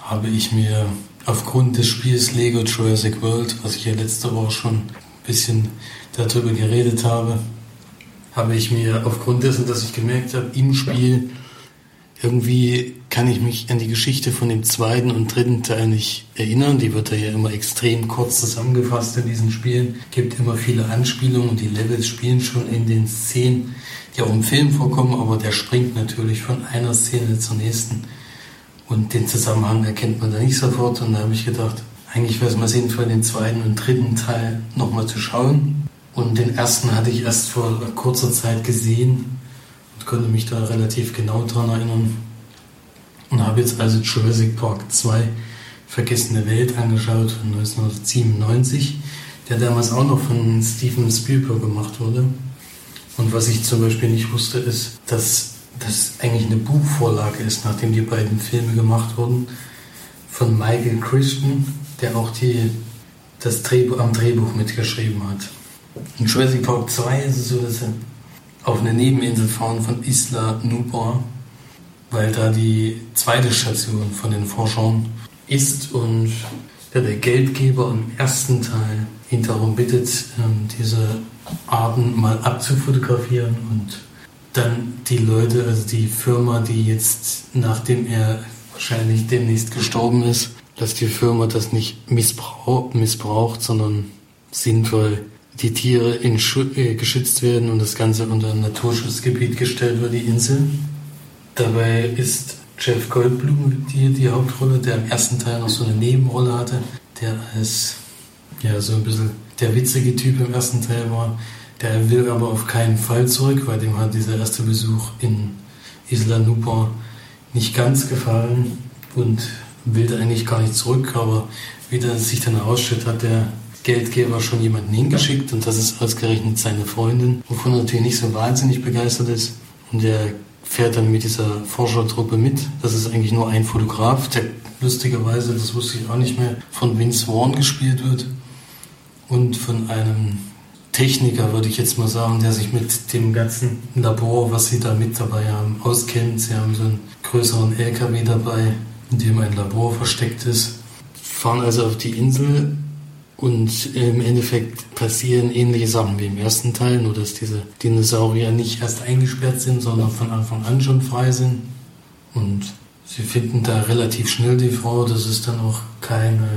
habe ich mir aufgrund des Spiels Lego Jurassic World, was ich ja letzte Woche schon ein bisschen darüber geredet habe, habe ich mir aufgrund dessen, dass ich gemerkt habe, im Spiel irgendwie kann ich mich an die Geschichte von dem zweiten und dritten Teil nicht erinnern. Die wird da ja immer extrem kurz zusammengefasst in diesen Spielen. Gibt immer viele Anspielungen und die Levels spielen schon in den Szenen, die auch im Film vorkommen, aber der springt natürlich von einer Szene zur nächsten. Und den Zusammenhang erkennt man da nicht sofort. Und da habe ich gedacht, eigentlich wäre es mal sinnvoll, den zweiten und dritten Teil nochmal zu schauen. Und den ersten hatte ich erst vor kurzer Zeit gesehen konnte mich da relativ genau dran erinnern. Und habe jetzt also Jurassic Park 2 Vergessene Welt angeschaut von 1997, der damals auch noch von Steven Spielberg gemacht wurde. Und was ich zum Beispiel nicht wusste, ist, dass das eigentlich eine Buchvorlage ist, nachdem die beiden Filme gemacht wurden, von Michael Christian, der auch die, das Drehbuch, am Drehbuch mitgeschrieben hat. In Jurassic Park 2 ist es so, dass er auf eine Nebeninsel fahren von Isla Nublar, weil da die zweite Station von den Forschern ist und der Geldgeber im ersten Teil ihn darum bittet, ähm, diese Arten mal abzufotografieren und dann die Leute, also die Firma, die jetzt, nachdem er wahrscheinlich demnächst gestorben ist, dass die Firma das nicht missbraucht, missbraucht sondern sinnvoll die Tiere in äh, geschützt werden und das Ganze unter ein Naturschutzgebiet gestellt wird, die Insel. Dabei ist Jeff Goldblum die, die Hauptrolle, der im ersten Teil noch so eine Nebenrolle hatte, der als ja so ein bisschen der witzige Typ im ersten Teil war. Der will aber auf keinen Fall zurück, weil dem hat dieser erste Besuch in Isla Nublar nicht ganz gefallen und will eigentlich gar nicht zurück, aber wie das sich dann herausstellt, hat der Geldgeber schon jemanden hingeschickt und das ist ausgerechnet seine Freundin, wovon er natürlich nicht so wahnsinnig begeistert ist. Und er fährt dann mit dieser Forschertruppe mit. Das ist eigentlich nur ein Fotograf, der lustigerweise, das wusste ich auch nicht mehr, von Vince Vaughn gespielt wird und von einem Techniker, würde ich jetzt mal sagen, der sich mit dem ganzen Labor, was sie da mit dabei haben, auskennt. Sie haben so einen größeren LKW dabei, in dem ein Labor versteckt ist. Fahren also auf die Insel und im Endeffekt passieren ähnliche Sachen wie im ersten Teil, nur dass diese Dinosaurier nicht erst eingesperrt sind, sondern von Anfang an schon frei sind. Und sie finden da relativ schnell die Frau. Das ist dann auch keine,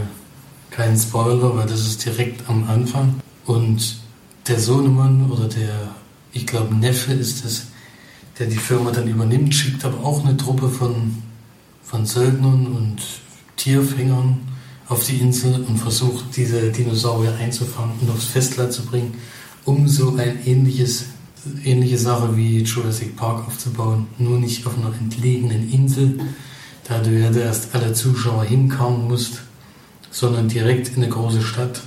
kein Spoiler, weil das ist direkt am Anfang. Und der Sohnemann oder der, ich glaube Neffe ist es, der die Firma dann übernimmt, schickt aber auch eine Truppe von, von Söldnern und Tierfängern auf die Insel und versucht, diese Dinosaurier einzufangen und aufs Festland zu bringen, um so ein ähnliches, ähnliche Sache wie Jurassic Park aufzubauen. Nur nicht auf einer entlegenen Insel, da du ja erst alle Zuschauer hinkommen musst, sondern direkt in eine große Stadt.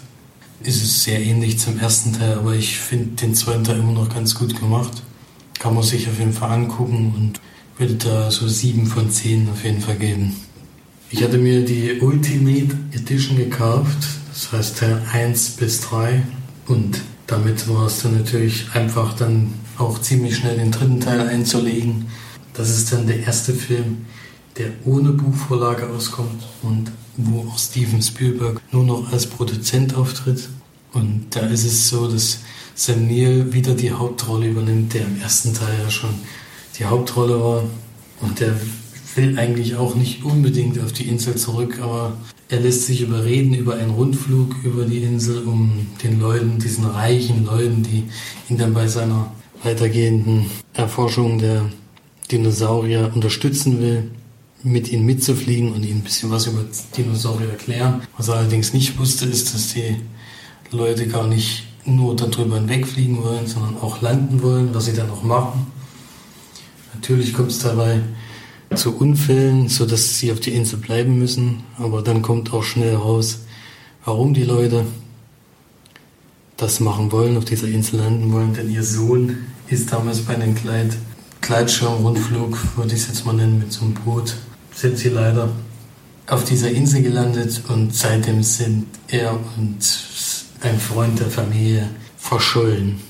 Ist es sehr ähnlich zum ersten Teil, aber ich finde den zweiten Teil immer noch ganz gut gemacht. Kann man sich auf jeden Fall angucken und würde da so sieben von zehn auf jeden Fall geben. Ich hatte mir die Ultimate Edition gekauft, das heißt Teil 1 bis 3 und damit war es dann natürlich einfach dann auch ziemlich schnell den dritten Teil einzulegen. Das ist dann der erste Film, der ohne Buchvorlage auskommt und wo auch Steven Spielberg nur noch als Produzent auftritt. Und da ist es so, dass Sam Neill wieder die Hauptrolle übernimmt, der im ersten Teil ja schon die Hauptrolle war. Und der will eigentlich auch nicht unbedingt auf die Insel zurück, aber er lässt sich überreden über einen Rundflug über die Insel, um den Leuten, diesen reichen Leuten, die ihn dann bei seiner weitergehenden Erforschung der Dinosaurier unterstützen will, mit ihnen mitzufliegen und ihnen ein bisschen was über Dinosaurier erklären. Was er allerdings nicht wusste, ist, dass die Leute gar nicht nur darüber hinwegfliegen wollen, sondern auch landen wollen, was sie dann auch machen. Natürlich kommt es dabei zu Unfällen, so dass sie auf die Insel bleiben müssen, aber dann kommt auch schnell raus, warum die Leute das machen wollen, auf dieser Insel landen wollen, denn ihr Sohn ist damals bei einem Kleid, Gleitschirmrundflug, würde ich es jetzt mal nennen, mit so einem Boot, sind sie leider auf dieser Insel gelandet. Und seitdem sind er und ein Freund der Familie verschollen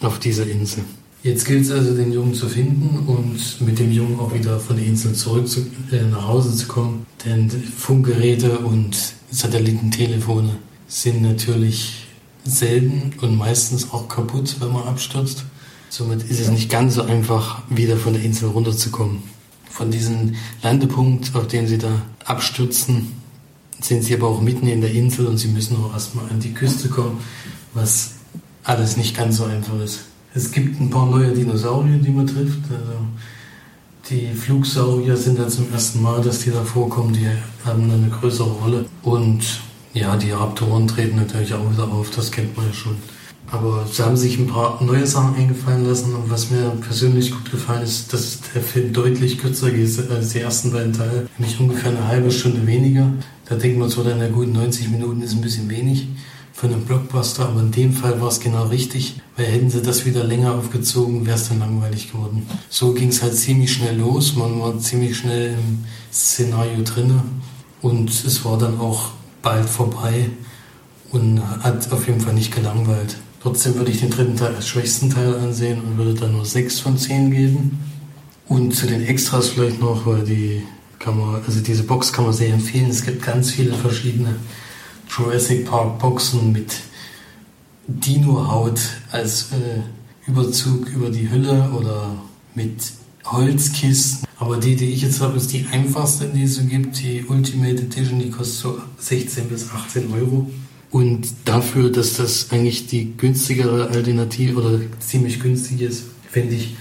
auf dieser Insel. Jetzt gilt es also, den Jungen zu finden und mit dem Jungen auch wieder von der Insel zurück zu, äh, nach Hause zu kommen. Denn Funkgeräte und Satellitentelefone sind natürlich selten und meistens auch kaputt, wenn man abstürzt. Somit ist es nicht ganz so einfach, wieder von der Insel runterzukommen. Von diesem Landepunkt, auf dem sie da abstürzen, sind sie aber auch mitten in der Insel und sie müssen auch erstmal an die Küste kommen, was alles nicht ganz so einfach ist. Es gibt ein paar neue Dinosaurier, die man trifft. Also die Flugsaurier sind ja zum ersten Mal, dass die da vorkommen, die haben eine größere Rolle. Und ja, die Raptoren treten natürlich auch wieder auf, das kennt man ja schon. Aber sie haben sich ein paar neue Sachen eingefallen lassen und was mir persönlich gut gefallen ist, dass der Film deutlich kürzer ist als die ersten beiden Teile, nämlich ungefähr eine halbe Stunde weniger. Da denkt man so, dann, na gut, 90 Minuten ist ein bisschen wenig für einen Blockbuster, aber in dem Fall war es genau richtig, weil hätten sie das wieder länger aufgezogen, wäre es dann langweilig geworden. So ging es halt ziemlich schnell los, man war ziemlich schnell im Szenario drinne und es war dann auch bald vorbei und hat auf jeden Fall nicht gelangweilt. Trotzdem würde ich den dritten Teil als schwächsten Teil ansehen und würde dann nur 6 von 10 geben. Und zu den Extras vielleicht noch, weil die kann man, also diese Box kann man sehr empfehlen. Es gibt ganz viele verschiedene Jurassic Park Boxen mit Dino-Haut als äh, Überzug über die Hülle oder mit Holzkisten. Aber die, die ich jetzt habe, ist die einfachste, die es so gibt. Die Ultimate Edition, die kostet so 16 bis 18 Euro. Und dafür, dass das eigentlich die günstigere Alternative oder ziemlich günstig ist, finde ich,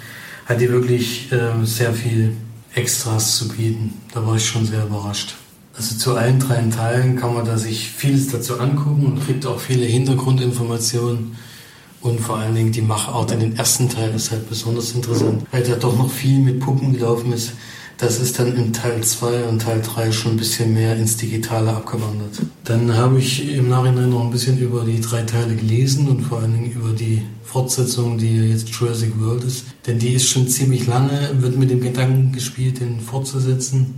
hat die wirklich äh, sehr viel Extras zu bieten. Da war ich schon sehr überrascht. Also zu allen drei Teilen kann man da sich vieles dazu angucken und kriegt auch viele Hintergrundinformationen. Und vor allen Dingen die Machart in den ersten Teil ist halt besonders interessant, weil da doch noch viel mit Puppen gelaufen ist. Das ist dann in Teil 2 und Teil 3 schon ein bisschen mehr ins Digitale abgewandert. Dann habe ich im Nachhinein noch ein bisschen über die drei Teile gelesen und vor allen Dingen über die Fortsetzung, die jetzt Jurassic World ist. Denn die ist schon ziemlich lange, wird mit dem Gedanken gespielt, den fortzusetzen.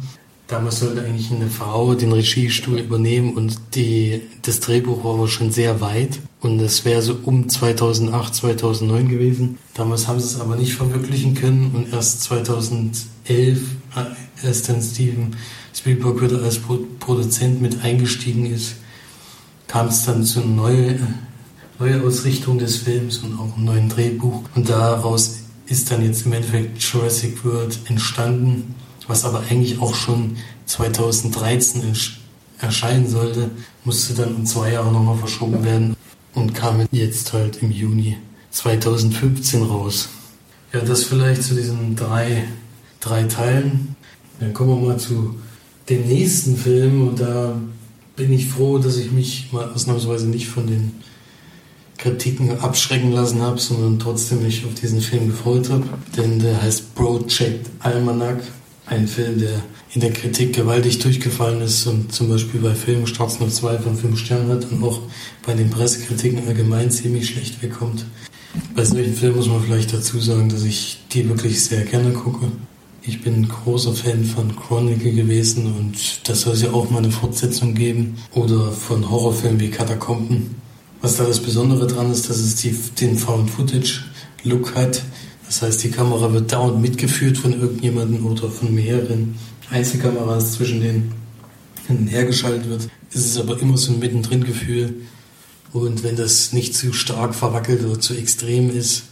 Damals sollte eigentlich eine Frau den Regiestuhl übernehmen und die, das Drehbuch war aber schon sehr weit. Und es wäre so um 2008, 2009 gewesen. Damals haben sie es aber nicht verwirklichen können. Und erst 2011, als dann Steven Spielberg wieder als Produzent mit eingestiegen ist, kam es dann zu einer neue, neue Ausrichtung des Films und auch einem neuen Drehbuch. Und daraus ist dann jetzt im Endeffekt Jurassic World entstanden was aber eigentlich auch schon 2013 erscheinen sollte, musste dann um zwei Jahre nochmal verschoben werden und kam jetzt halt im Juni 2015 raus. Ja, das vielleicht zu diesen drei, drei Teilen. Dann kommen wir mal zu dem nächsten Film und da bin ich froh, dass ich mich mal ausnahmsweise nicht von den Kritiken abschrecken lassen habe, sondern trotzdem mich auf diesen Film gefreut habe. Denn der heißt Project Almanac ein Film, der in der Kritik gewaltig durchgefallen ist und zum Beispiel bei Filmstarts nur zwei von fünf Sternen hat und auch bei den Pressekritiken allgemein ziemlich schlecht wegkommt. Bei solchen Filmen muss man vielleicht dazu sagen, dass ich die wirklich sehr gerne gucke. Ich bin ein großer Fan von Chronicle gewesen und das soll es ja auch mal eine Fortsetzung geben. Oder von Horrorfilmen wie Katakomben. Was da das Besondere dran ist, dass es die, den Found-Footage-Look hat das heißt, die Kamera wird dauernd mitgeführt von irgendjemandem oder von mehreren Einzelkameras, zwischen denen hergeschaltet wird. Es ist aber immer so ein mittendrin-Gefühl. Und wenn das nicht zu stark verwackelt oder zu extrem ist,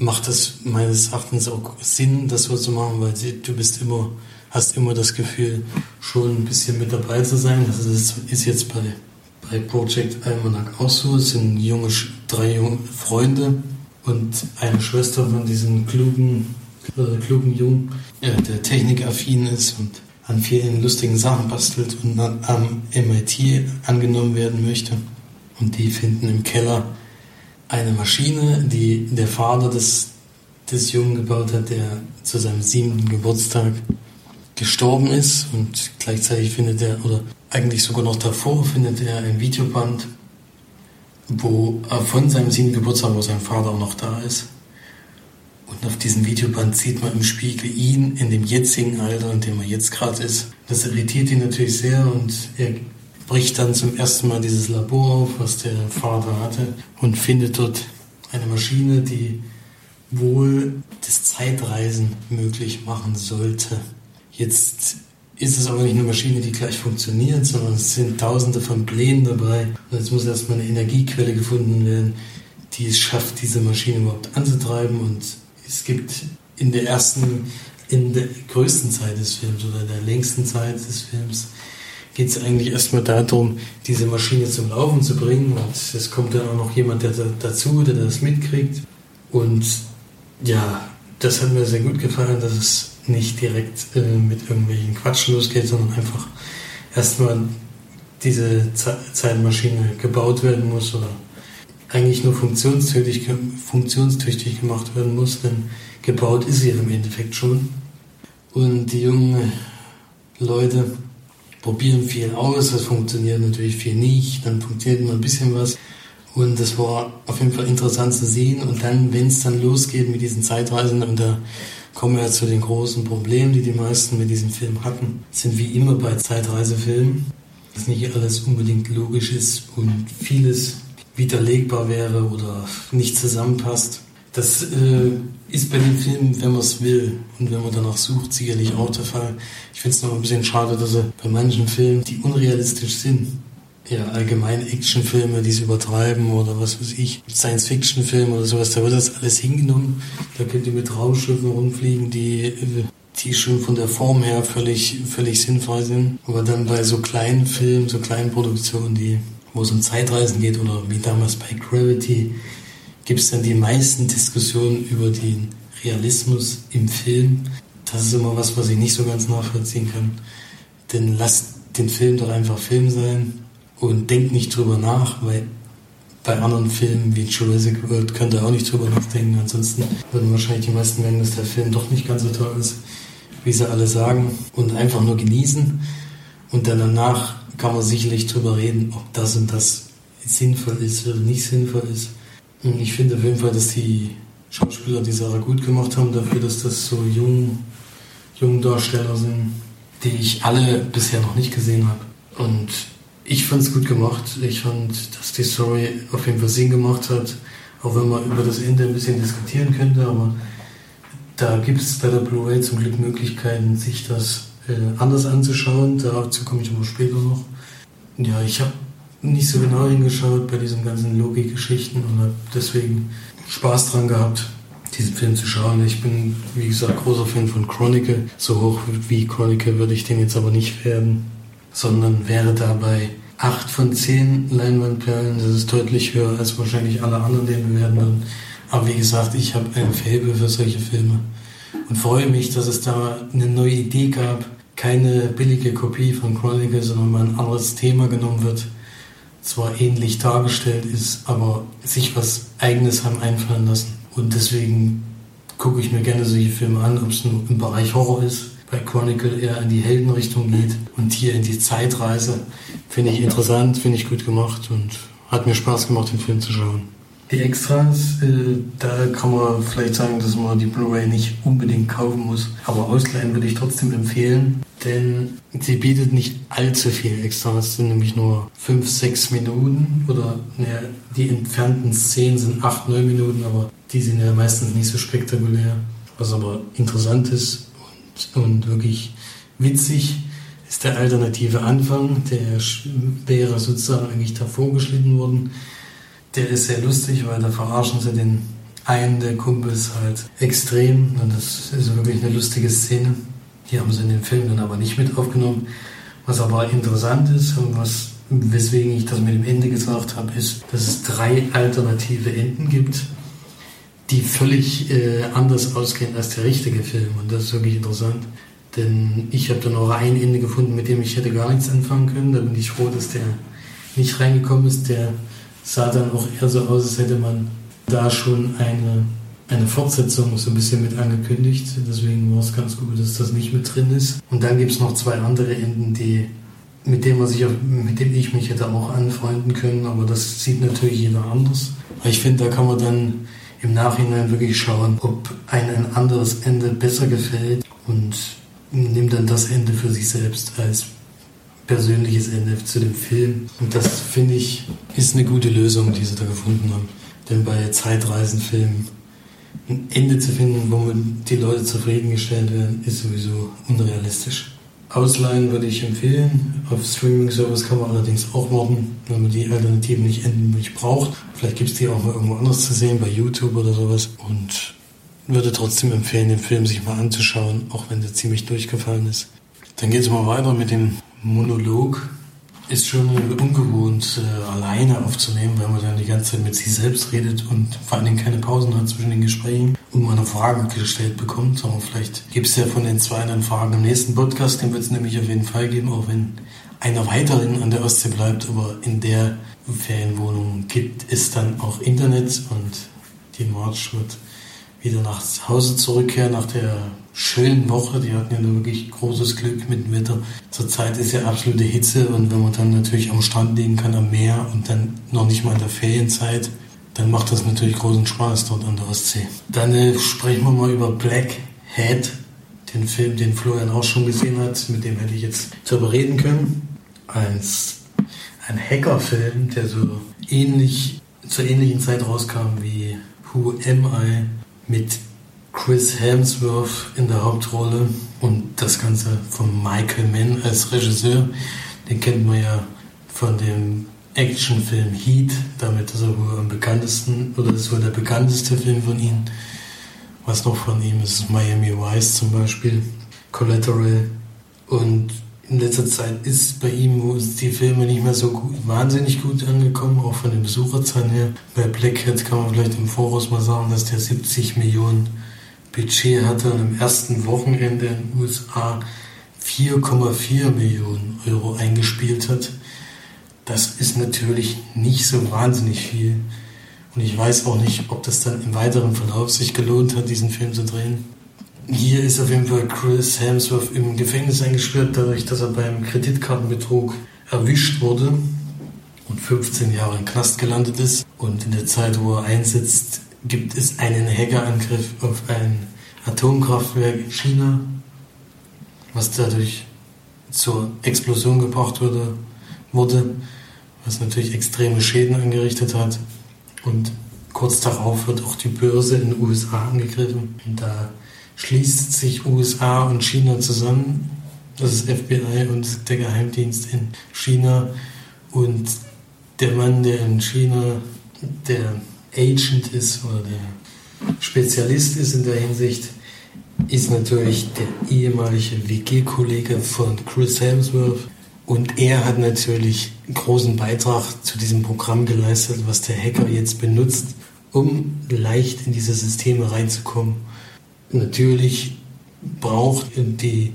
macht das meines Erachtens auch Sinn, das so zu machen, weil du bist immer, hast immer das Gefühl, schon ein bisschen mit dabei zu sein. Das ist, ist jetzt bei, bei Project Almanac auch so. Es sind junge, drei junge Freunde, und eine Schwester von diesem klugen, äh, klugen Jungen, äh, der technikaffin ist und an vielen lustigen Sachen bastelt und am MIT angenommen werden möchte. Und die finden im Keller eine Maschine, die der Vater des, des Jungen gebaut hat, der zu seinem siebten Geburtstag gestorben ist. Und gleichzeitig findet er, oder eigentlich sogar noch davor, findet er ein Videoband, wo von seinem siebten Geburtstag, wo sein Vater auch noch da ist. Und auf diesem Videoband sieht man im Spiegel ihn in dem jetzigen Alter, in dem er jetzt gerade ist. Das irritiert ihn natürlich sehr und er bricht dann zum ersten Mal dieses Labor auf, was der Vater hatte und findet dort eine Maschine, die wohl das Zeitreisen möglich machen sollte. Jetzt ist es aber nicht eine Maschine, die gleich funktioniert, sondern es sind tausende von Plänen dabei. Und jetzt muss erstmal eine Energiequelle gefunden werden, die es schafft, diese Maschine überhaupt anzutreiben und es gibt in der ersten, in der größten Zeit des Films oder der längsten Zeit des Films geht es eigentlich erstmal darum, diese Maschine zum Laufen zu bringen. Und es kommt dann auch noch jemand der dazu, der das mitkriegt. Und ja, das hat mir sehr gut gefallen, dass es nicht direkt äh, mit irgendwelchen Quatschen losgeht, sondern einfach erstmal diese Zeitmaschine gebaut werden muss oder eigentlich nur funktionstüchtig, funktionstüchtig gemacht werden muss, denn gebaut ist sie im Endeffekt schon. Und die jungen Leute probieren viel aus, das funktioniert natürlich viel nicht, dann funktioniert nur ein bisschen was. Und das war auf jeden Fall interessant zu sehen. Und dann, wenn es dann losgeht mit diesen Zeitreisen, und da kommen wir zu den großen Problemen, die die meisten mit diesem Film hatten, sind wie immer bei Zeitreisefilmen, dass nicht alles unbedingt logisch ist und vieles widerlegbar wäre oder nicht zusammenpasst. Das äh, ist bei den Filmen, wenn man es will und wenn man danach sucht, sicherlich auch der Fall. Ich finde es noch ein bisschen schade, dass er bei manchen Filmen, die unrealistisch sind, ja, allgemein Actionfilme, die es übertreiben oder was weiß ich, Science-Fiction-Filme oder sowas, da wird das alles hingenommen. Da könnt ihr mit Raumschiffen rumfliegen, die, die schon von der Form her völlig, völlig sinnfrei sind. Aber dann bei so kleinen Filmen, so kleinen Produktionen, die wo es um Zeitreisen geht oder wie damals bei Gravity, gibt es dann die meisten Diskussionen über den Realismus im Film. Das ist immer was, was ich nicht so ganz nachvollziehen kann. Denn lasst den Film doch einfach Film sein und denkt nicht drüber nach, weil bei anderen Filmen wie Jurassic World könnt ihr auch nicht drüber nachdenken. Ansonsten würden wahrscheinlich die meisten merken, dass der Film doch nicht ganz so toll ist, wie sie alle sagen. Und einfach nur genießen und dann danach kann man sicherlich drüber reden, ob das und das sinnvoll ist oder nicht sinnvoll ist. Und ich finde auf jeden Fall, dass die Schauspieler die Sache gut gemacht haben, dafür, dass das so jung, junge Darsteller sind, die ich alle bisher noch nicht gesehen habe. Und ich fand es gut gemacht. Ich fand, dass die Story auf jeden Fall Sinn gemacht hat, auch wenn man über das Ende ein bisschen diskutieren könnte, aber da gibt es bei der Blu-ray zum Glück Möglichkeiten, sich das äh, anders anzuschauen. Dazu komme ich aber später noch. Ja, ich habe nicht so genau hingeschaut bei diesen ganzen Logikgeschichten und habe deswegen Spaß dran gehabt, diesen Film zu schauen. Ich bin, wie gesagt, großer Fan von Chronicle. So hoch wie Chronicle würde ich den jetzt aber nicht werden, sondern wäre dabei 8 von 10 Leinwandperlen. Das ist deutlich höher als wahrscheinlich alle anderen, den wir werden würden. Aber wie gesagt, ich habe ein Faible für solche Filme und freue mich, dass es da eine neue Idee gab, keine billige Kopie von Chronicle, sondern mal ein anderes Thema genommen wird, zwar ähnlich dargestellt ist, aber sich was Eigenes haben einfallen lassen. Und deswegen gucke ich mir gerne solche Filme an, ob es nur im Bereich Horror ist, bei Chronicle eher in die Heldenrichtung geht und hier in die Zeitreise. Finde ich interessant, finde ich gut gemacht und hat mir Spaß gemacht, den Film zu schauen. Die Extras, äh, da kann man vielleicht sagen, dass man die Blu-ray nicht unbedingt kaufen muss. Aber ausleihen würde ich trotzdem empfehlen, denn sie bietet nicht allzu viel Extras. Es sind nämlich nur 5, 6 Minuten oder naja, die entfernten Szenen sind 8, 9 Minuten, aber die sind ja meistens nicht so spektakulär. Was aber interessant ist und, wirklich witzig ist der alternative Anfang. Der wäre sozusagen eigentlich davor geschnitten worden der ist sehr lustig, weil da verarschen sie den einen der Kumpels halt extrem. Und das ist wirklich eine lustige Szene. Die haben sie in den Film dann aber nicht mit aufgenommen. Was aber interessant ist und was, weswegen ich das mit dem Ende gesagt habe, ist, dass es drei alternative Enden gibt. Die völlig äh, anders ausgehen als der richtige Film. Und das ist wirklich interessant. Denn ich habe dann auch ein Ende gefunden, mit dem ich hätte gar nichts anfangen können. Da bin ich froh, dass der nicht reingekommen ist. Der sah dann auch eher so aus, als hätte man da schon eine, eine Fortsetzung so ein bisschen mit angekündigt. Deswegen war es ganz gut, dass das nicht mit drin ist. Und dann gibt es noch zwei andere Enden, die mit dem, was ich, mit dem ich mich hätte auch anfreunden können, aber das sieht natürlich jeder anders. Ich finde, da kann man dann im Nachhinein wirklich schauen, ob einem ein anderes Ende besser gefällt und nimmt dann das Ende für sich selbst als persönliches Ende zu dem Film. Und das finde ich ist eine gute Lösung, die sie da gefunden haben. Denn bei Zeitreisenfilmen ein Ende zu finden, wo die Leute zufriedengestellt werden, ist sowieso unrealistisch. Ausleihen würde ich empfehlen. Auf Streaming-Service kann man allerdings auch warten, wenn man die Alternativen nicht endlich braucht. Vielleicht gibt es die auch mal irgendwo anders zu sehen, bei YouTube oder sowas. Und würde trotzdem empfehlen, den Film sich mal anzuschauen, auch wenn der ziemlich durchgefallen ist. Dann geht es mal weiter mit dem Monolog. Ist schon ungewohnt, äh, alleine aufzunehmen, weil man dann die ganze Zeit mit sich selbst redet und vor allen Dingen keine Pausen hat zwischen den Gesprächen man eine Frage gestellt bekommt. Aber vielleicht gibt es ja von den zwei dann Fragen im nächsten Podcast, den wird es nämlich auf jeden Fall geben, auch wenn einer weiterhin an der Ostsee bleibt. Aber in der Ferienwohnung gibt es dann auch Internet und die March wird wieder nach Hause zurückkehren nach der schönen Woche. Die hatten ja nur wirklich großes Glück mit dem Wetter. Zurzeit ist ja absolute Hitze und wenn man dann natürlich am Strand liegen kann, am Meer und dann noch nicht mal in der Ferienzeit, dann macht das natürlich großen Spaß dort an der Ostsee. Dann äh, sprechen wir mal über Black Hat, den Film, den Florian auch schon gesehen hat. Mit dem hätte ich jetzt darüber reden können. Eins, ein Hackerfilm, der so ähnlich zur ähnlichen Zeit rauskam wie Who Am I mit Chris Hemsworth in der Hauptrolle und das Ganze von Michael Mann als Regisseur. Den kennt man ja von dem Actionfilm Heat. Damit ist er wohl am bekanntesten, oder ist wohl der bekannteste Film von ihm. Was noch von ihm ist, Miami Vice zum Beispiel, Collateral. Und in letzter Zeit ist bei ihm wo die Filme nicht mehr so gut, wahnsinnig gut angekommen, auch von den Besucherzahlen her. Bei Black Hat kann man vielleicht im Voraus mal sagen, dass der 70 Millionen Budget hatte und im ersten Wochenende in den USA 4,4 Millionen Euro eingespielt hat. Das ist natürlich nicht so wahnsinnig viel. Und ich weiß auch nicht, ob das dann im weiteren Verlauf sich gelohnt hat, diesen Film zu drehen. Hier ist auf jeden Fall Chris Hemsworth im Gefängnis eingesperrt, dadurch, dass er beim Kreditkartenbetrug erwischt wurde und 15 Jahre im Knast gelandet ist. Und in der Zeit, wo er einsetzt, gibt es einen Hackerangriff auf ein Atomkraftwerk in China, was dadurch zur Explosion gebracht wurde, wurde, was natürlich extreme Schäden angerichtet hat. Und kurz darauf wird auch die Börse in den USA angegriffen. Und da schließt sich USA und China zusammen. Das ist FBI und der Geheimdienst in China. Und der Mann, der in China der Agent ist oder der Spezialist ist in der Hinsicht, ist natürlich der ehemalige WG-Kollege von Chris Hemsworth. Und er hat natürlich großen Beitrag zu diesem Programm geleistet, was der Hacker jetzt benutzt, um leicht in diese Systeme reinzukommen Natürlich braucht die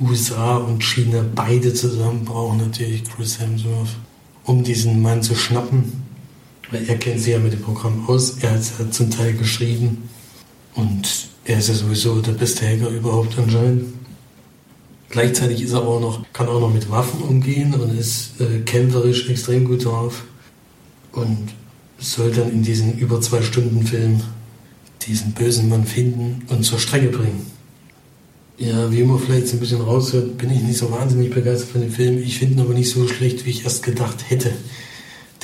USA und China beide zusammen brauchen natürlich Chris Hemsworth, um diesen Mann zu schnappen. Er kennt sich ja mit dem Programm aus, er hat es zum Teil geschrieben und er ist ja sowieso der beste Hacker überhaupt anscheinend. Gleichzeitig ist er aber auch noch, kann auch noch mit Waffen umgehen und ist äh, kämpferisch extrem gut drauf und soll dann in diesen über zwei Stunden Film diesen bösen Mann finden und zur Strecke bringen. Ja, wie man vielleicht so ein bisschen raushört, bin ich nicht so wahnsinnig begeistert von dem Film. Ich finde ihn aber nicht so schlecht, wie ich erst gedacht hätte.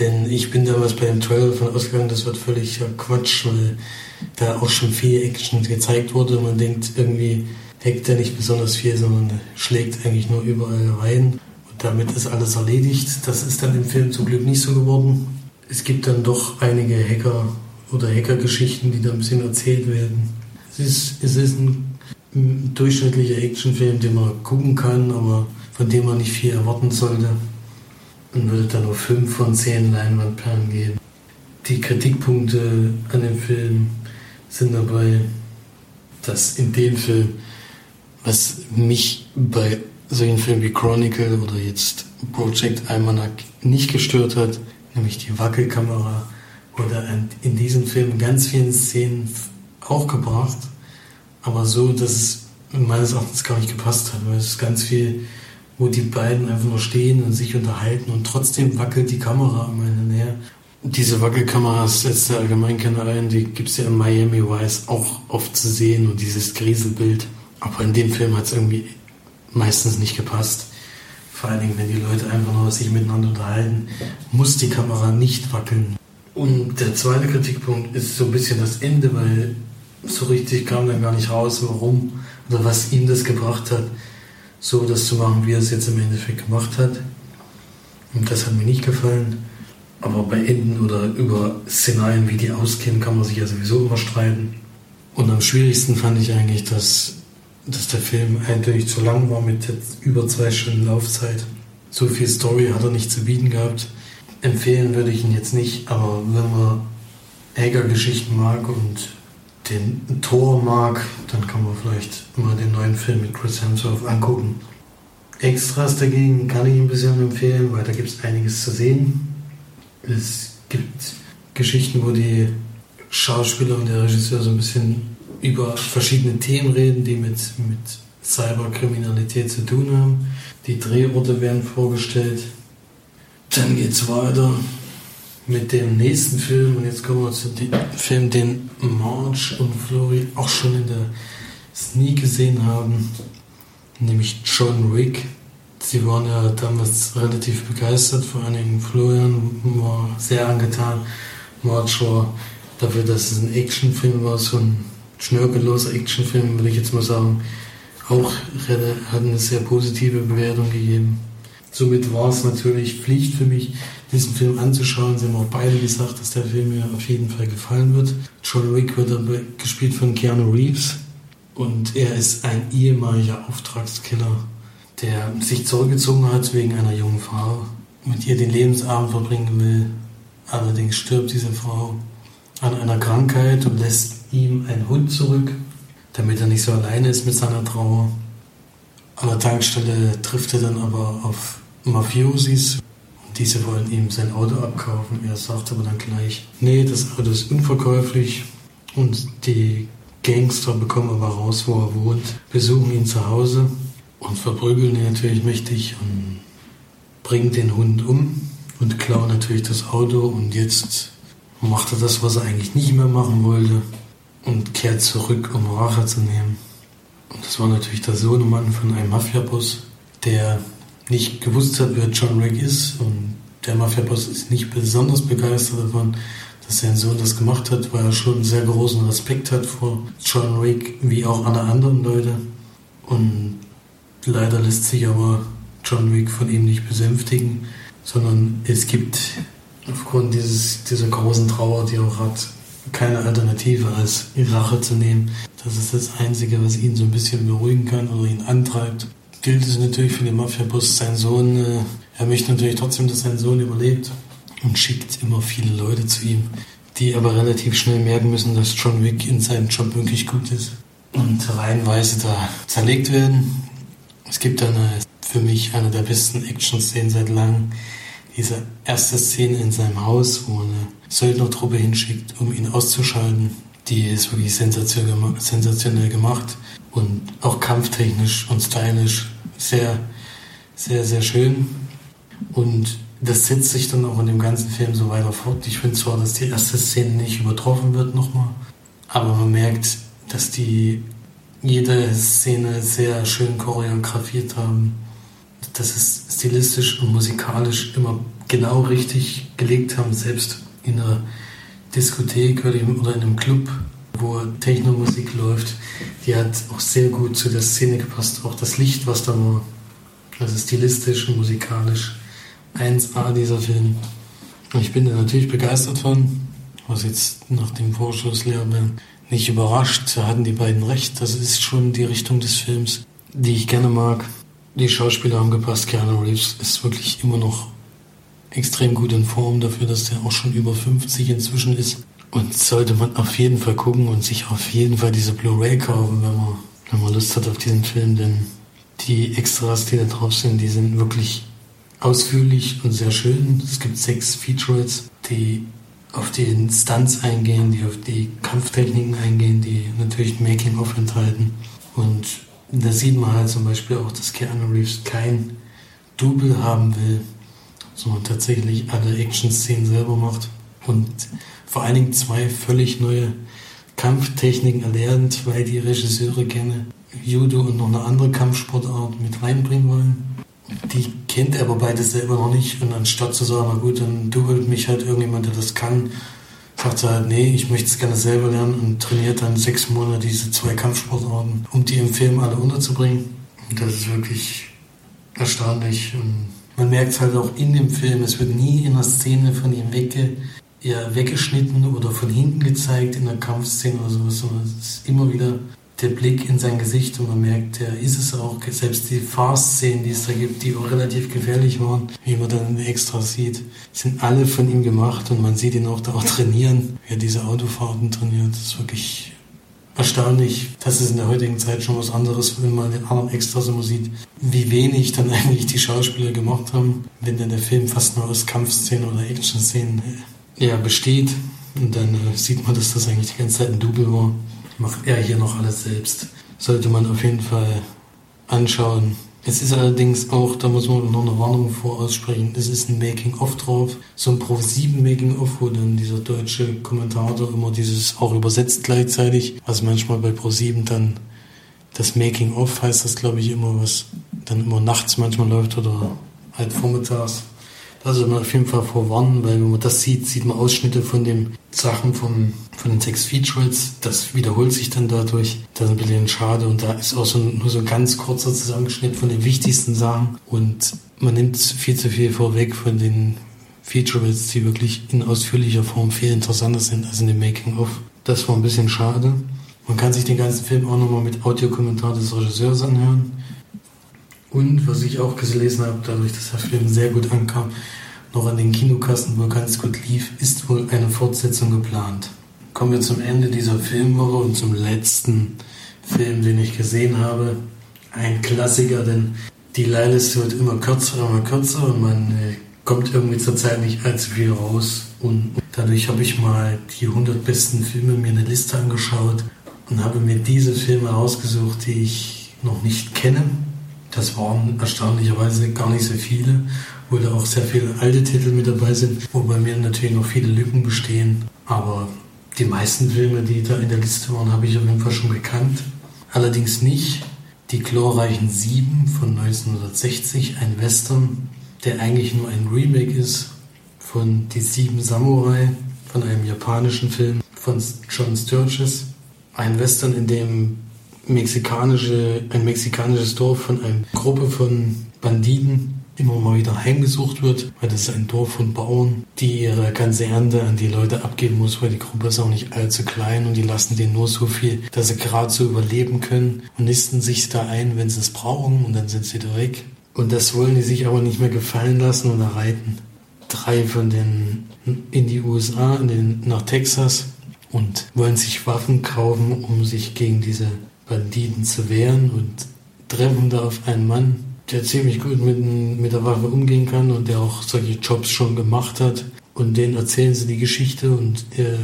Denn ich bin damals bei dem Trailer davon ausgegangen, das wird völlig Quatsch, weil da auch schon viel Action gezeigt wurde. Man denkt irgendwie, hackt er nicht besonders viel, sondern schlägt eigentlich nur überall rein. Und damit ist alles erledigt. Das ist dann im Film zum Glück nicht so geworden. Es gibt dann doch einige Hacker, oder Hackergeschichten, die da ein bisschen erzählt werden. Es ist, es ist ein, durchschnittlicher Actionfilm, den man gucken kann, aber von dem man nicht viel erwarten sollte. Und würde dann nur 5 von 10 Leinwandperlen geben. Die Kritikpunkte an dem Film sind dabei, dass in dem Film, was mich bei solchen Filmen wie Chronicle oder jetzt Project Almanac nicht gestört hat, nämlich die Wackelkamera, wurde in diesem Film in ganz vielen Szenen auch gebracht, aber so, dass es meines Erachtens gar nicht gepasst hat, weil es ist ganz viel, wo die beiden einfach nur stehen und sich unterhalten und trotzdem wackelt die Kamera immer hin und her. Diese Wackelkameras setzt der Allgemeinkenner ein, die gibt es ja in Miami Vice auch oft zu sehen und dieses Grieselbild. Aber in dem Film hat es irgendwie meistens nicht gepasst. Vor allen Dingen, wenn die Leute einfach nur sich miteinander unterhalten, muss die Kamera nicht wackeln. Und der zweite Kritikpunkt ist so ein bisschen das Ende, weil so richtig kam dann gar nicht raus, warum oder was ihm das gebracht hat, so das zu machen, wie er es jetzt im Endeffekt gemacht hat. Und das hat mir nicht gefallen. Aber bei Enden oder über Szenarien, wie die ausgehen, kann man sich ja sowieso immer streiten. Und am schwierigsten fand ich eigentlich, dass, dass der Film eindeutig zu lang war mit über zwei Stunden Laufzeit. So viel Story hat er nicht zu bieten gehabt. Empfehlen würde ich ihn jetzt nicht, aber wenn man Äger-Geschichten mag und den Tor mag, dann kann man vielleicht mal den neuen Film mit Chris Hemsworth angucken. Extras dagegen kann ich ein bisschen empfehlen, weil da gibt es einiges zu sehen. Es gibt Geschichten, wo die Schauspieler und der Regisseur so ein bisschen über verschiedene Themen reden, die mit, mit Cyberkriminalität zu tun haben. Die Drehorte werden vorgestellt. Dann geht es weiter mit dem nächsten Film. Und jetzt kommen wir zu dem Film, den Marge und Flori auch schon in der Sneak gesehen haben, nämlich John Wick. Sie waren ja damals relativ begeistert, vor allen Dingen Florian war sehr angetan. Marge war dafür, dass es ein Actionfilm war, so ein schnörkelloser Actionfilm, würde ich jetzt mal sagen, auch hat eine sehr positive Bewertung gegeben. Somit war es natürlich Pflicht für mich, diesen Film anzuschauen. Sie haben auch beide gesagt, dass der Film mir auf jeden Fall gefallen wird. John Wick wird aber gespielt von Keanu Reeves und er ist ein ehemaliger Auftragskiller, der sich zurückgezogen hat wegen einer jungen Frau, mit ihr den Lebensabend verbringen will. Allerdings stirbt diese Frau an einer Krankheit und lässt ihm einen Hund zurück, damit er nicht so alleine ist mit seiner Trauer. An der Tankstelle trifft er dann aber auf Mafiosis, diese wollen ihm sein Auto abkaufen. Er sagt aber dann gleich, nee, das Auto ist unverkäuflich. Und die Gangster bekommen aber raus, wo er wohnt, besuchen ihn zu Hause und verprügeln ihn natürlich mächtig und bringen den Hund um und klauen natürlich das Auto. Und jetzt macht er das, was er eigentlich nicht mehr machen wollte und kehrt zurück, um Rache zu nehmen. Und das war natürlich der Sohnemann von einem Mafiaboss, der nicht gewusst hat, wer John Wick ist. Und der Mafia-Boss ist nicht besonders begeistert davon, dass sein Sohn das gemacht hat, weil er schon einen sehr großen Respekt hat vor John Wick, wie auch alle anderen Leute. Und leider lässt sich aber John Wick von ihm nicht besänftigen, sondern es gibt aufgrund dieses, dieser großen Trauer, die er auch hat, keine Alternative als Rache zu nehmen. Das ist das Einzige, was ihn so ein bisschen beruhigen kann oder ihn antreibt gilt es natürlich für den Mafia-Boss, sein Sohn, äh, er möchte natürlich trotzdem, dass sein Sohn überlebt und schickt immer viele Leute zu ihm, die aber relativ schnell merken müssen, dass John Wick in seinem Job wirklich gut ist und reihenweise da zerlegt werden. Es gibt dann für mich eine der besten Action-Szenen seit langem. Diese erste Szene in seinem Haus, wo eine Söldnertruppe hinschickt, um ihn auszuschalten. Die ist wirklich sensationell gemacht und auch kampftechnisch und stylisch sehr, sehr, sehr schön. Und das setzt sich dann auch in dem ganzen Film so weiter fort. Ich finde zwar, dass die erste Szene nicht übertroffen wird nochmal, aber man merkt, dass die jede Szene sehr schön choreografiert haben. Dass es stilistisch und musikalisch immer genau richtig gelegt haben, selbst in einer Diskothek oder in einem Club, wo Technomusik läuft, die hat auch sehr gut zu der Szene gepasst. Auch das Licht, was da war. Also stilistisch und musikalisch 1A dieser Film. Ich bin da natürlich begeistert von, was jetzt nach dem Vorschuss Lehrbein nicht überrascht. Da hatten die beiden recht. Das ist schon die Richtung des Films, die ich gerne mag. Die Schauspieler haben gepasst. Keanu Reeves ist wirklich immer noch extrem gut in Form dafür, dass der auch schon über 50 inzwischen ist. Und sollte man auf jeden Fall gucken und sich auf jeden Fall diese Blu-ray kaufen, wenn man, wenn man Lust hat auf diesen Film, denn die Extras, die da drauf sind, die sind wirklich ausführlich und sehr schön. Es gibt sechs Features, die auf die Stunts eingehen, die auf die Kampftechniken eingehen, die natürlich Making-of enthalten. Und da sieht man halt zum Beispiel auch, dass Keanu Reeves kein Double haben will, sondern tatsächlich alle Action-Szenen selber macht. Und vor allen Dingen zwei völlig neue Kampftechniken erlernt, weil die Regisseure gerne Judo und noch eine andere Kampfsportart mit reinbringen wollen. Die kennt er aber beides selber noch nicht. Und anstatt zu sagen, na gut, dann dubbelt mich halt irgendjemand, der das kann, sagt er halt, nee, ich möchte es gerne selber lernen und trainiert dann sechs Monate diese zwei Kampfsportarten, um die im Film alle unterzubringen. Und das ist wirklich erstaunlich. Und man merkt es halt auch in dem Film, es wird nie in einer Szene von ihm wegge, ja, weggeschnitten oder von hinten gezeigt in der Kampfszene oder sowas, sondern es ist immer wieder der Blick in sein Gesicht und man merkt, der ist es auch. Selbst die Fast-Szenen, die es da gibt, die auch relativ gefährlich waren, wie man dann extra sieht, sind alle von ihm gemacht und man sieht ihn auch da auch trainieren, wie er diese Autofahrten trainiert. Das ist wirklich erstaunlich. Das ist in der heutigen Zeit schon was anderes, wenn man den anderen Extras immer sieht, wie wenig dann eigentlich die Schauspieler gemacht haben, wenn dann der Film fast nur aus Kampfszenen oder Action-Szenen äh, ja, besteht. Und dann äh, sieht man, dass das eigentlich die ganze Zeit ein Double war macht er hier noch alles selbst. Sollte man auf jeden Fall anschauen. Es ist allerdings auch, da muss man noch eine Warnung voraussprechen, es ist ein Making-of drauf, so ein Pro 7 Making-of, wo dann dieser deutsche Kommentator immer dieses auch übersetzt gleichzeitig, was manchmal bei Pro 7 dann das Making-of heißt das, glaube ich, immer, was dann immer nachts manchmal läuft oder halt vormittags. Also man auf jeden Fall vorwarnen, weil wenn man das sieht, sieht man Ausschnitte von den Sachen vom, von den sechs Features. Das wiederholt sich dann dadurch. Das ist ein bisschen schade und da ist auch so nur so ein ganz kurzer Zusammenschnitt von den wichtigsten Sachen und man nimmt viel zu viel vorweg von den Features, die wirklich in ausführlicher Form viel interessanter sind als in dem Making-of. Das war ein bisschen schade. Man kann sich den ganzen Film auch nochmal mit Audiokommentar des Regisseurs anhören. Und was ich auch gelesen habe, dadurch, dass der Film sehr gut ankam, noch an den Kinokassen wohl ganz gut lief, ist wohl eine Fortsetzung geplant. Kommen wir zum Ende dieser Filmwoche und zum letzten Film, den ich gesehen habe. Ein Klassiker, denn die Leihliste wird immer kürzer, immer kürzer und man äh, kommt irgendwie zurzeit nicht allzu viel raus. Und dadurch habe ich mal die 100 besten Filme mir eine Liste angeschaut und habe mir diese Filme ausgesucht, die ich noch nicht kenne das waren erstaunlicherweise gar nicht so viele, wo da auch sehr viele alte Titel mit dabei sind, wo bei mir natürlich noch viele Lücken bestehen. Aber die meisten Filme, die da in der Liste waren, habe ich auf jeden Fall schon gekannt. Allerdings nicht die glorreichen Sieben von 1960, ein Western, der eigentlich nur ein Remake ist von Die Sieben Samurai, von einem japanischen Film von John Sturges. Ein Western, in dem mexikanische, ein mexikanisches Dorf von einer Gruppe von Banditen immer mal wieder heimgesucht wird, weil das ist ein Dorf von Bauern, die ihre ganze Ernte an die Leute abgeben muss, weil die Gruppe ist auch nicht allzu klein und die lassen denen nur so viel, dass sie gerade so überleben können und nisten sich da ein, wenn sie es brauchen und dann sind sie da weg. Und das wollen die sich aber nicht mehr gefallen lassen und reiten drei von denen in die USA, in den, nach Texas und wollen sich Waffen kaufen, um sich gegen diese Banditen zu wehren und treffen da auf einen Mann, der ziemlich gut mit, mit der Waffe umgehen kann und der auch solche Jobs schon gemacht hat. Und denen erzählen sie die Geschichte und er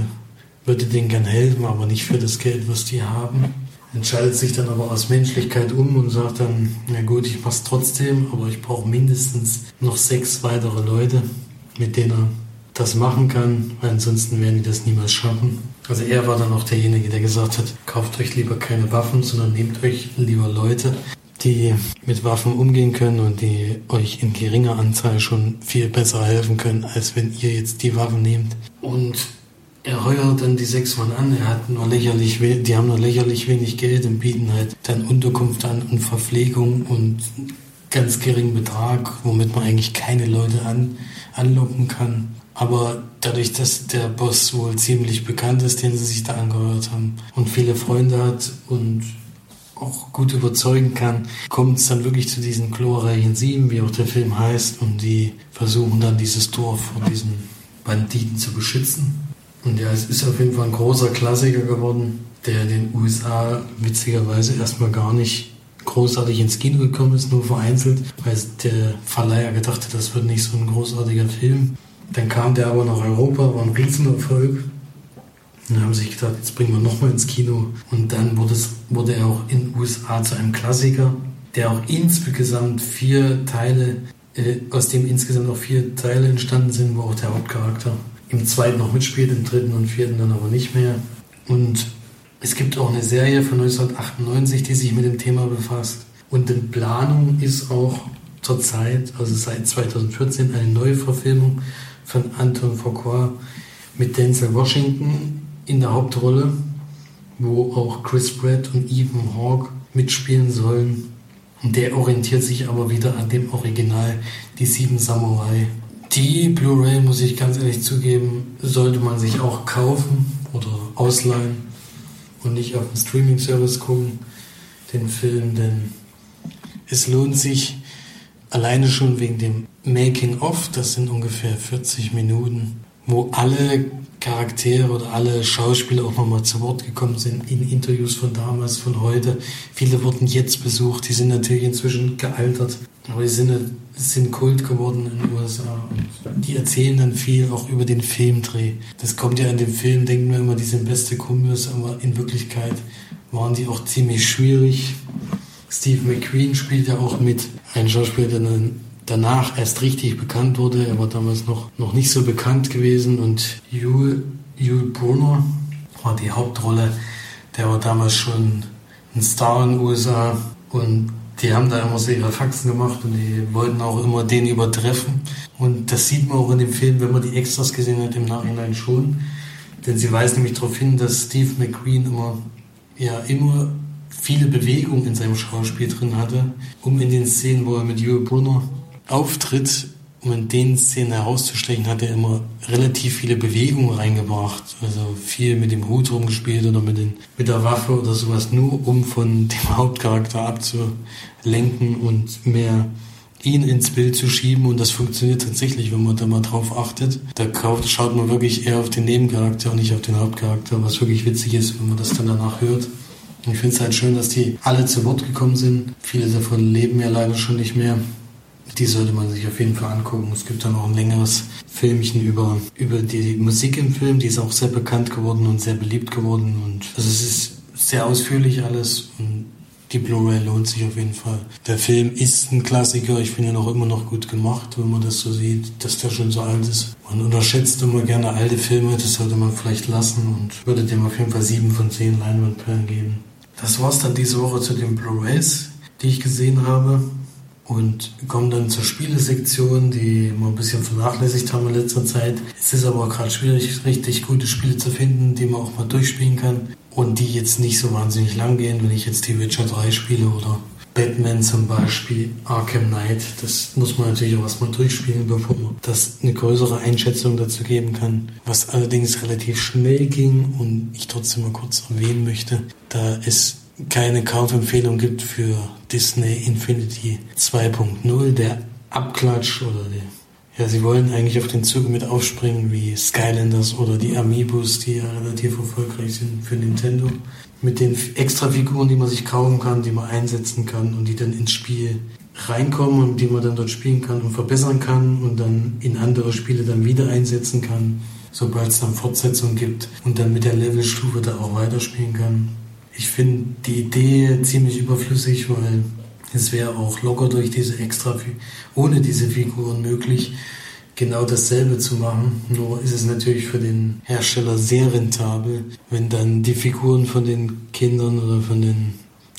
würde denen gern helfen, aber nicht für das Geld, was die haben. Entscheidet sich dann aber aus Menschlichkeit um und sagt dann, na gut, ich mach's trotzdem, aber ich brauche mindestens noch sechs weitere Leute, mit denen er das machen kann, weil ansonsten werden die das niemals schaffen. Also er war dann auch derjenige, der gesagt hat, kauft euch lieber keine Waffen, sondern nehmt euch lieber Leute, die mit Waffen umgehen können und die euch in geringer Anzahl schon viel besser helfen können, als wenn ihr jetzt die Waffen nehmt. Und er heuert dann die sechs Mann an, er hat nur lächerlich, die haben nur lächerlich wenig Geld und bieten halt dann Unterkunft an und Verpflegung und ganz geringen Betrag, womit man eigentlich keine Leute an, anlocken kann. Aber dadurch, dass der Boss wohl ziemlich bekannt ist, den sie sich da angehört haben und viele Freunde hat und auch gut überzeugen kann, kommt es dann wirklich zu diesen glorreichen Sieben, wie auch der Film heißt, und die versuchen dann dieses Dorf vor diesen Banditen zu beschützen. Und ja, es ist auf jeden Fall ein großer Klassiker geworden, der in den USA witzigerweise erstmal gar nicht großartig ins Kino gekommen ist, nur vereinzelt, weil der Verleiher gedacht hat, das wird nicht so ein großartiger Film. Dann kam der aber nach Europa, war ein Riesenerfolg. Und dann haben sie sich gedacht, jetzt bringen wir nochmal ins Kino. Und dann wurde, es, wurde er auch in den USA zu einem Klassiker, der auch insgesamt vier Teile, äh, aus dem insgesamt auch vier Teile entstanden sind, wo auch der Hauptcharakter im zweiten noch mitspielt, im dritten und vierten dann aber nicht mehr. Und es gibt auch eine Serie von 1998, die sich mit dem Thema befasst. Und in Planung ist auch zurzeit, also seit 2014, eine neue Verfilmung von Anton Fuqua mit Denzel Washington in der Hauptrolle, wo auch Chris Pratt und Ethan Hawke mitspielen sollen. Und der orientiert sich aber wieder an dem Original, die Sieben Samurai. Die Blu-ray, muss ich ganz ehrlich zugeben, sollte man sich auch kaufen oder ausleihen und nicht auf dem Streaming-Service gucken, den Film, denn es lohnt sich alleine schon wegen dem Making-of, das sind ungefähr 40 Minuten, wo alle Charaktere oder alle Schauspieler auch nochmal zu Wort gekommen sind in Interviews von damals, von heute. Viele wurden jetzt besucht, die sind natürlich inzwischen gealtert, aber die sind, sind Kult geworden in den USA. Die erzählen dann viel auch über den Filmdreh. Das kommt ja in dem Film, denken wir immer, die sind beste Kumpels, aber in Wirklichkeit waren die auch ziemlich schwierig. Steve McQueen spielt ja auch mit, ein Schauspieler, der danach erst richtig bekannt wurde. Er war damals noch, noch nicht so bekannt gewesen und Yul, Yul Brunner war die Hauptrolle. Der war damals schon ein Star in den USA und die haben da immer so ihre Faxen gemacht und die wollten auch immer den übertreffen. Und das sieht man auch in dem Film, wenn man die Extras gesehen hat, im Nachhinein schon. Denn sie weist nämlich darauf hin, dass Steve McQueen immer, ja, immer viele Bewegungen in seinem Schauspiel drin hatte, um in den Szenen, wo er mit Yul Brunner auftritt, um in den Szenen herauszustechen, hat er immer relativ viele Bewegungen reingebracht. Also viel mit dem Hut rumgespielt oder mit, den, mit der Waffe oder sowas, nur um von dem Hauptcharakter abzulenken und mehr ihn ins Bild zu schieben und das funktioniert tatsächlich, wenn man da mal drauf achtet. Da schaut man wirklich eher auf den Nebencharakter und nicht auf den Hauptcharakter, was wirklich witzig ist, wenn man das dann danach hört. Ich finde es halt schön, dass die alle zu Wort gekommen sind. Viele davon leben ja leider schon nicht mehr die sollte man sich auf jeden Fall angucken. Es gibt dann auch ein längeres Filmchen über, über die Musik im Film, die ist auch sehr bekannt geworden und sehr beliebt geworden. Und also es ist sehr ausführlich alles und die Blu-ray lohnt sich auf jeden Fall. Der Film ist ein Klassiker, ich finde ihn auch immer noch gut gemacht, wenn man das so sieht, dass der schon so alt ist. Man unterschätzt immer gerne alte Filme, das sollte man vielleicht lassen und würde dem auf jeden Fall sieben von zehn Leinwandperlen geben. Das war's dann diese Woche zu den Blu-rays, die ich gesehen habe und kommen dann zur Spielesektion, die wir ein bisschen vernachlässigt haben in letzter Zeit. Es ist aber gerade schwierig, richtig gute Spiele zu finden, die man auch mal durchspielen kann und die jetzt nicht so wahnsinnig lang gehen, wenn ich jetzt die Witcher 3 spiele oder Batman zum Beispiel, Arkham Knight. Das muss man natürlich auch erstmal durchspielen, bevor man das eine größere Einschätzung dazu geben kann. Was allerdings relativ schnell ging und ich trotzdem mal kurz erwähnen möchte, da ist keine Kaufempfehlung gibt für Disney Infinity 2.0, der Abklatsch oder der, ja, sie wollen eigentlich auf den Zug mit aufspringen wie Skylanders oder die Amiibos, die ja relativ erfolgreich sind für Nintendo. Mit den Extrafiguren, die man sich kaufen kann, die man einsetzen kann und die dann ins Spiel reinkommen und die man dann dort spielen kann und verbessern kann und dann in andere Spiele dann wieder einsetzen kann, sobald es dann Fortsetzungen gibt und dann mit der Levelstufe da auch weiterspielen kann. Ich finde die Idee ziemlich überflüssig, weil es wäre auch locker durch diese extra, ohne diese Figuren möglich, genau dasselbe zu machen. Nur ist es natürlich für den Hersteller sehr rentabel, wenn dann die Figuren von den Kindern oder von den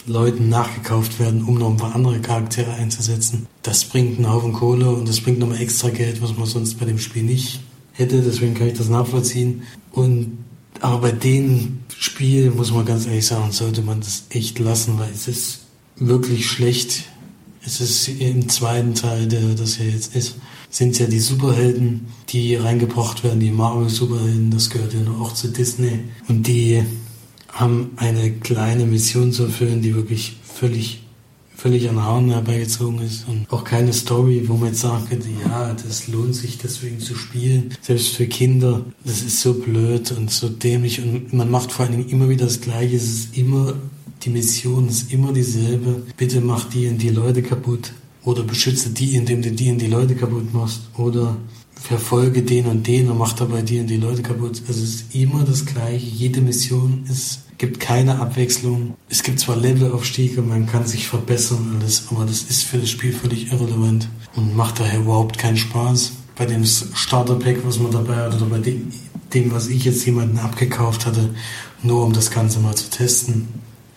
Leuten nachgekauft werden, um noch ein paar andere Charaktere einzusetzen. Das bringt einen Haufen Kohle und das bringt nochmal extra Geld, was man sonst bei dem Spiel nicht hätte. Deswegen kann ich das nachvollziehen. Und aber bei den Spielen muss man ganz ehrlich sagen, sollte man das echt lassen, weil es ist wirklich schlecht. Es ist im zweiten Teil, der das ja jetzt ist, sind ja die Superhelden, die reingebracht werden, die Marvel-Superhelden, das gehört ja auch zu Disney. Und die haben eine kleine Mission zu erfüllen, die wirklich völlig völlig an Haaren herbeigezogen ist und auch keine Story, wo man jetzt sagen könnte, ja, das lohnt sich deswegen zu spielen. Selbst für Kinder, das ist so blöd und so dämlich und man macht vor allen Dingen immer wieder das Gleiche. Es ist immer, die Mission ist immer dieselbe. Bitte mach die und die Leute kaputt oder beschütze die, indem du die und die Leute kaputt machst oder verfolge den und den und mach dabei die und die Leute kaputt. Es ist immer das Gleiche. Jede Mission ist gibt keine Abwechslung. Es gibt zwar Levelaufstiege, man kann sich verbessern alles, aber das ist für das Spiel völlig irrelevant und macht daher überhaupt keinen Spaß. Bei dem Starter-Pack, was man dabei hat, oder bei dem, dem, was ich jetzt jemanden abgekauft hatte, nur um das Ganze mal zu testen,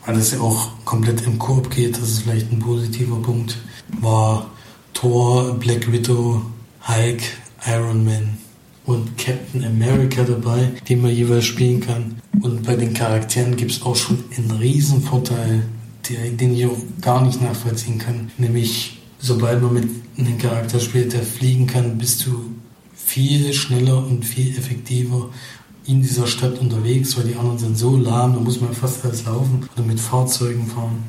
weil es ja auch komplett im Koop geht, das ist vielleicht ein positiver Punkt, war Thor, Black Widow, Hulk, Iron Man und Captain America dabei, den man jeweils spielen kann. Und bei den Charakteren gibt es auch schon einen riesen Vorteil, den ich auch gar nicht nachvollziehen kann. Nämlich, sobald man mit einem Charakter spielt, der fliegen kann, bist du viel schneller und viel effektiver in dieser Stadt unterwegs, weil die anderen sind so lahm, da muss man fast alles laufen oder mit Fahrzeugen fahren.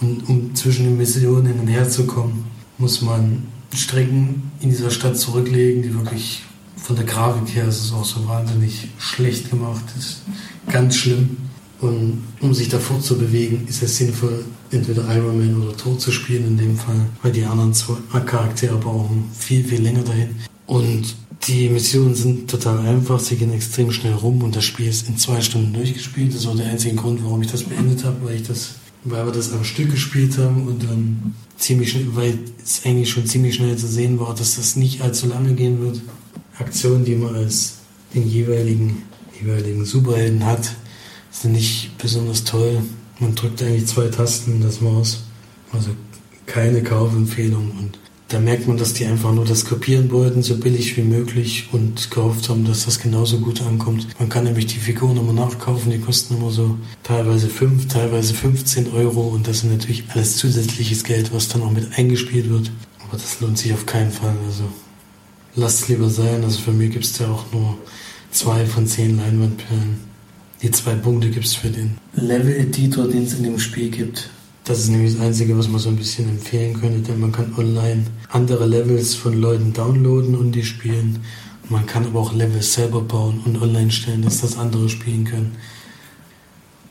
Und um zwischen den Missionen hin und her zu kommen, muss man Strecken in dieser Stadt zurücklegen, die wirklich von der Grafik her ist es auch so wahnsinnig schlecht gemacht. Das ist ganz schlimm. Und um sich da fortzubewegen, ist es sinnvoll, entweder Iron Man oder Thor zu spielen in dem Fall, weil die anderen zwei Charaktere brauchen viel, viel länger dahin. Und die Missionen sind total einfach, sie gehen extrem schnell rum und das Spiel ist in zwei Stunden durchgespielt. Das war der einzige Grund, warum ich das beendet habe, weil ich das, weil wir das am Stück gespielt haben und dann ziemlich schnell, weil es eigentlich schon ziemlich schnell zu sehen war, dass das nicht allzu lange gehen wird. Aktionen, die man als den jeweiligen, jeweiligen Superhelden hat, sind nicht besonders toll. Man drückt eigentlich zwei Tasten das war's. Also keine Kaufempfehlung. Und da merkt man, dass die einfach nur das kopieren wollten, so billig wie möglich und gehofft haben, dass das genauso gut ankommt. Man kann nämlich die Figuren immer nachkaufen, die kosten immer so teilweise 5, teilweise 15 Euro und das ist natürlich alles zusätzliches Geld, was dann auch mit eingespielt wird. Aber das lohnt sich auf keinen Fall. Also lasst es lieber sein. Also für mich gibt es ja auch nur zwei von zehn Leinwandperlen. Die zwei Punkte gibt es für den Level-Editor, den es in dem Spiel gibt. Das ist nämlich das Einzige, was man so ein bisschen empfehlen könnte, denn man kann online andere Levels von Leuten downloaden und die spielen. Man kann aber auch Levels selber bauen und online stellen, dass das andere spielen können.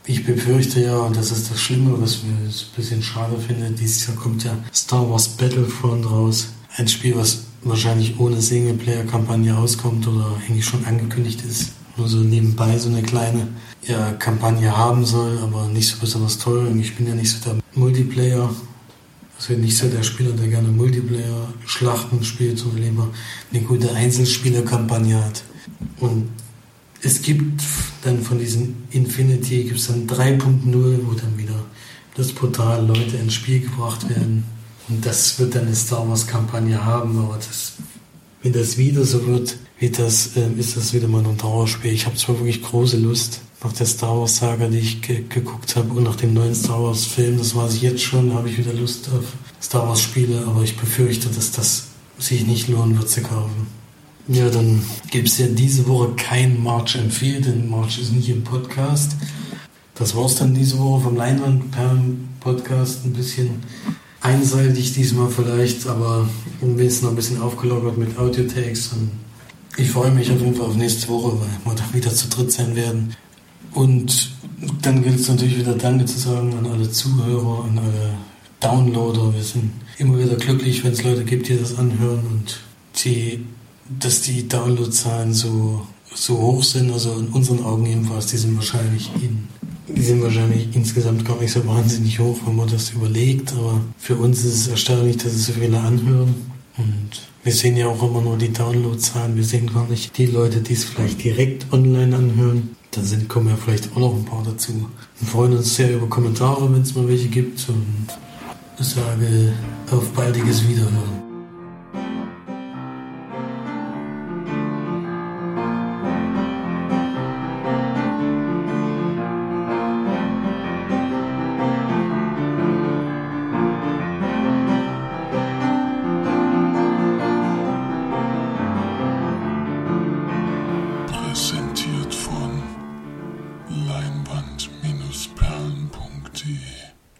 Ich befürchte ja, und das ist das Schlimme, was ich ein bisschen schade finde, dieses Jahr kommt ja Star Wars Battlefront raus. Ein Spiel, was wahrscheinlich ohne Singleplayer-Kampagne auskommt oder eigentlich schon angekündigt ist. Nur so nebenbei so eine kleine ja, Kampagne haben soll, aber nicht so besonders toll. Und ich bin ja nicht so der Multiplayer, also nicht so der Spieler, der gerne Multiplayer-Schlachten spielt, sondern lieber eine gute Einzelspieler-Kampagne hat. Und es gibt dann von diesen Infinity gibt es dann 3.0, wo dann wieder das Portal Leute ins Spiel gebracht werden und das wird dann eine Star Wars Kampagne haben, aber das, wenn das wieder so wird, wird das, äh, ist das wieder mal ein Dauerspiel. Ich habe zwar wirklich große Lust nach der Star Wars Saga, die ich ge geguckt habe und nach dem neuen Star Wars Film, das weiß ich jetzt schon, habe ich wieder Lust auf Star Wars Spiele, aber ich befürchte, dass das sich nicht lohnen wird zu kaufen. Ja, dann gibt es ja diese Woche kein March empfiehlt, denn March ist nicht im Podcast. Das war's dann diese Woche vom Leinwand per Podcast. Ein bisschen einseitig diesmal vielleicht, aber wenn es noch ein bisschen aufgelockert mit Audio-Takes. ich freue mich auf jeden Fall auf nächste Woche, weil wir dann wieder zu dritt sein werden. Und dann gilt es natürlich wieder Danke zu sagen an alle Zuhörer, an alle Downloader. Wir sind immer wieder glücklich, wenn es Leute gibt, die das anhören und die, dass die Downloadzahlen so, so hoch sind, also in unseren Augen jedenfalls, die sind wahrscheinlich in die sind wahrscheinlich insgesamt gar nicht so wahnsinnig hoch, wenn man das überlegt, aber für uns ist es erstaunlich, dass es so viele anhören. Und wir sehen ja auch immer nur die Downloadzahlen, wir sehen gar nicht die Leute, die es vielleicht direkt online anhören. Da sind, kommen ja vielleicht auch noch ein paar dazu. Wir freuen uns sehr über Kommentare, wenn es mal welche gibt und ich sage auf baldiges Wiederhören.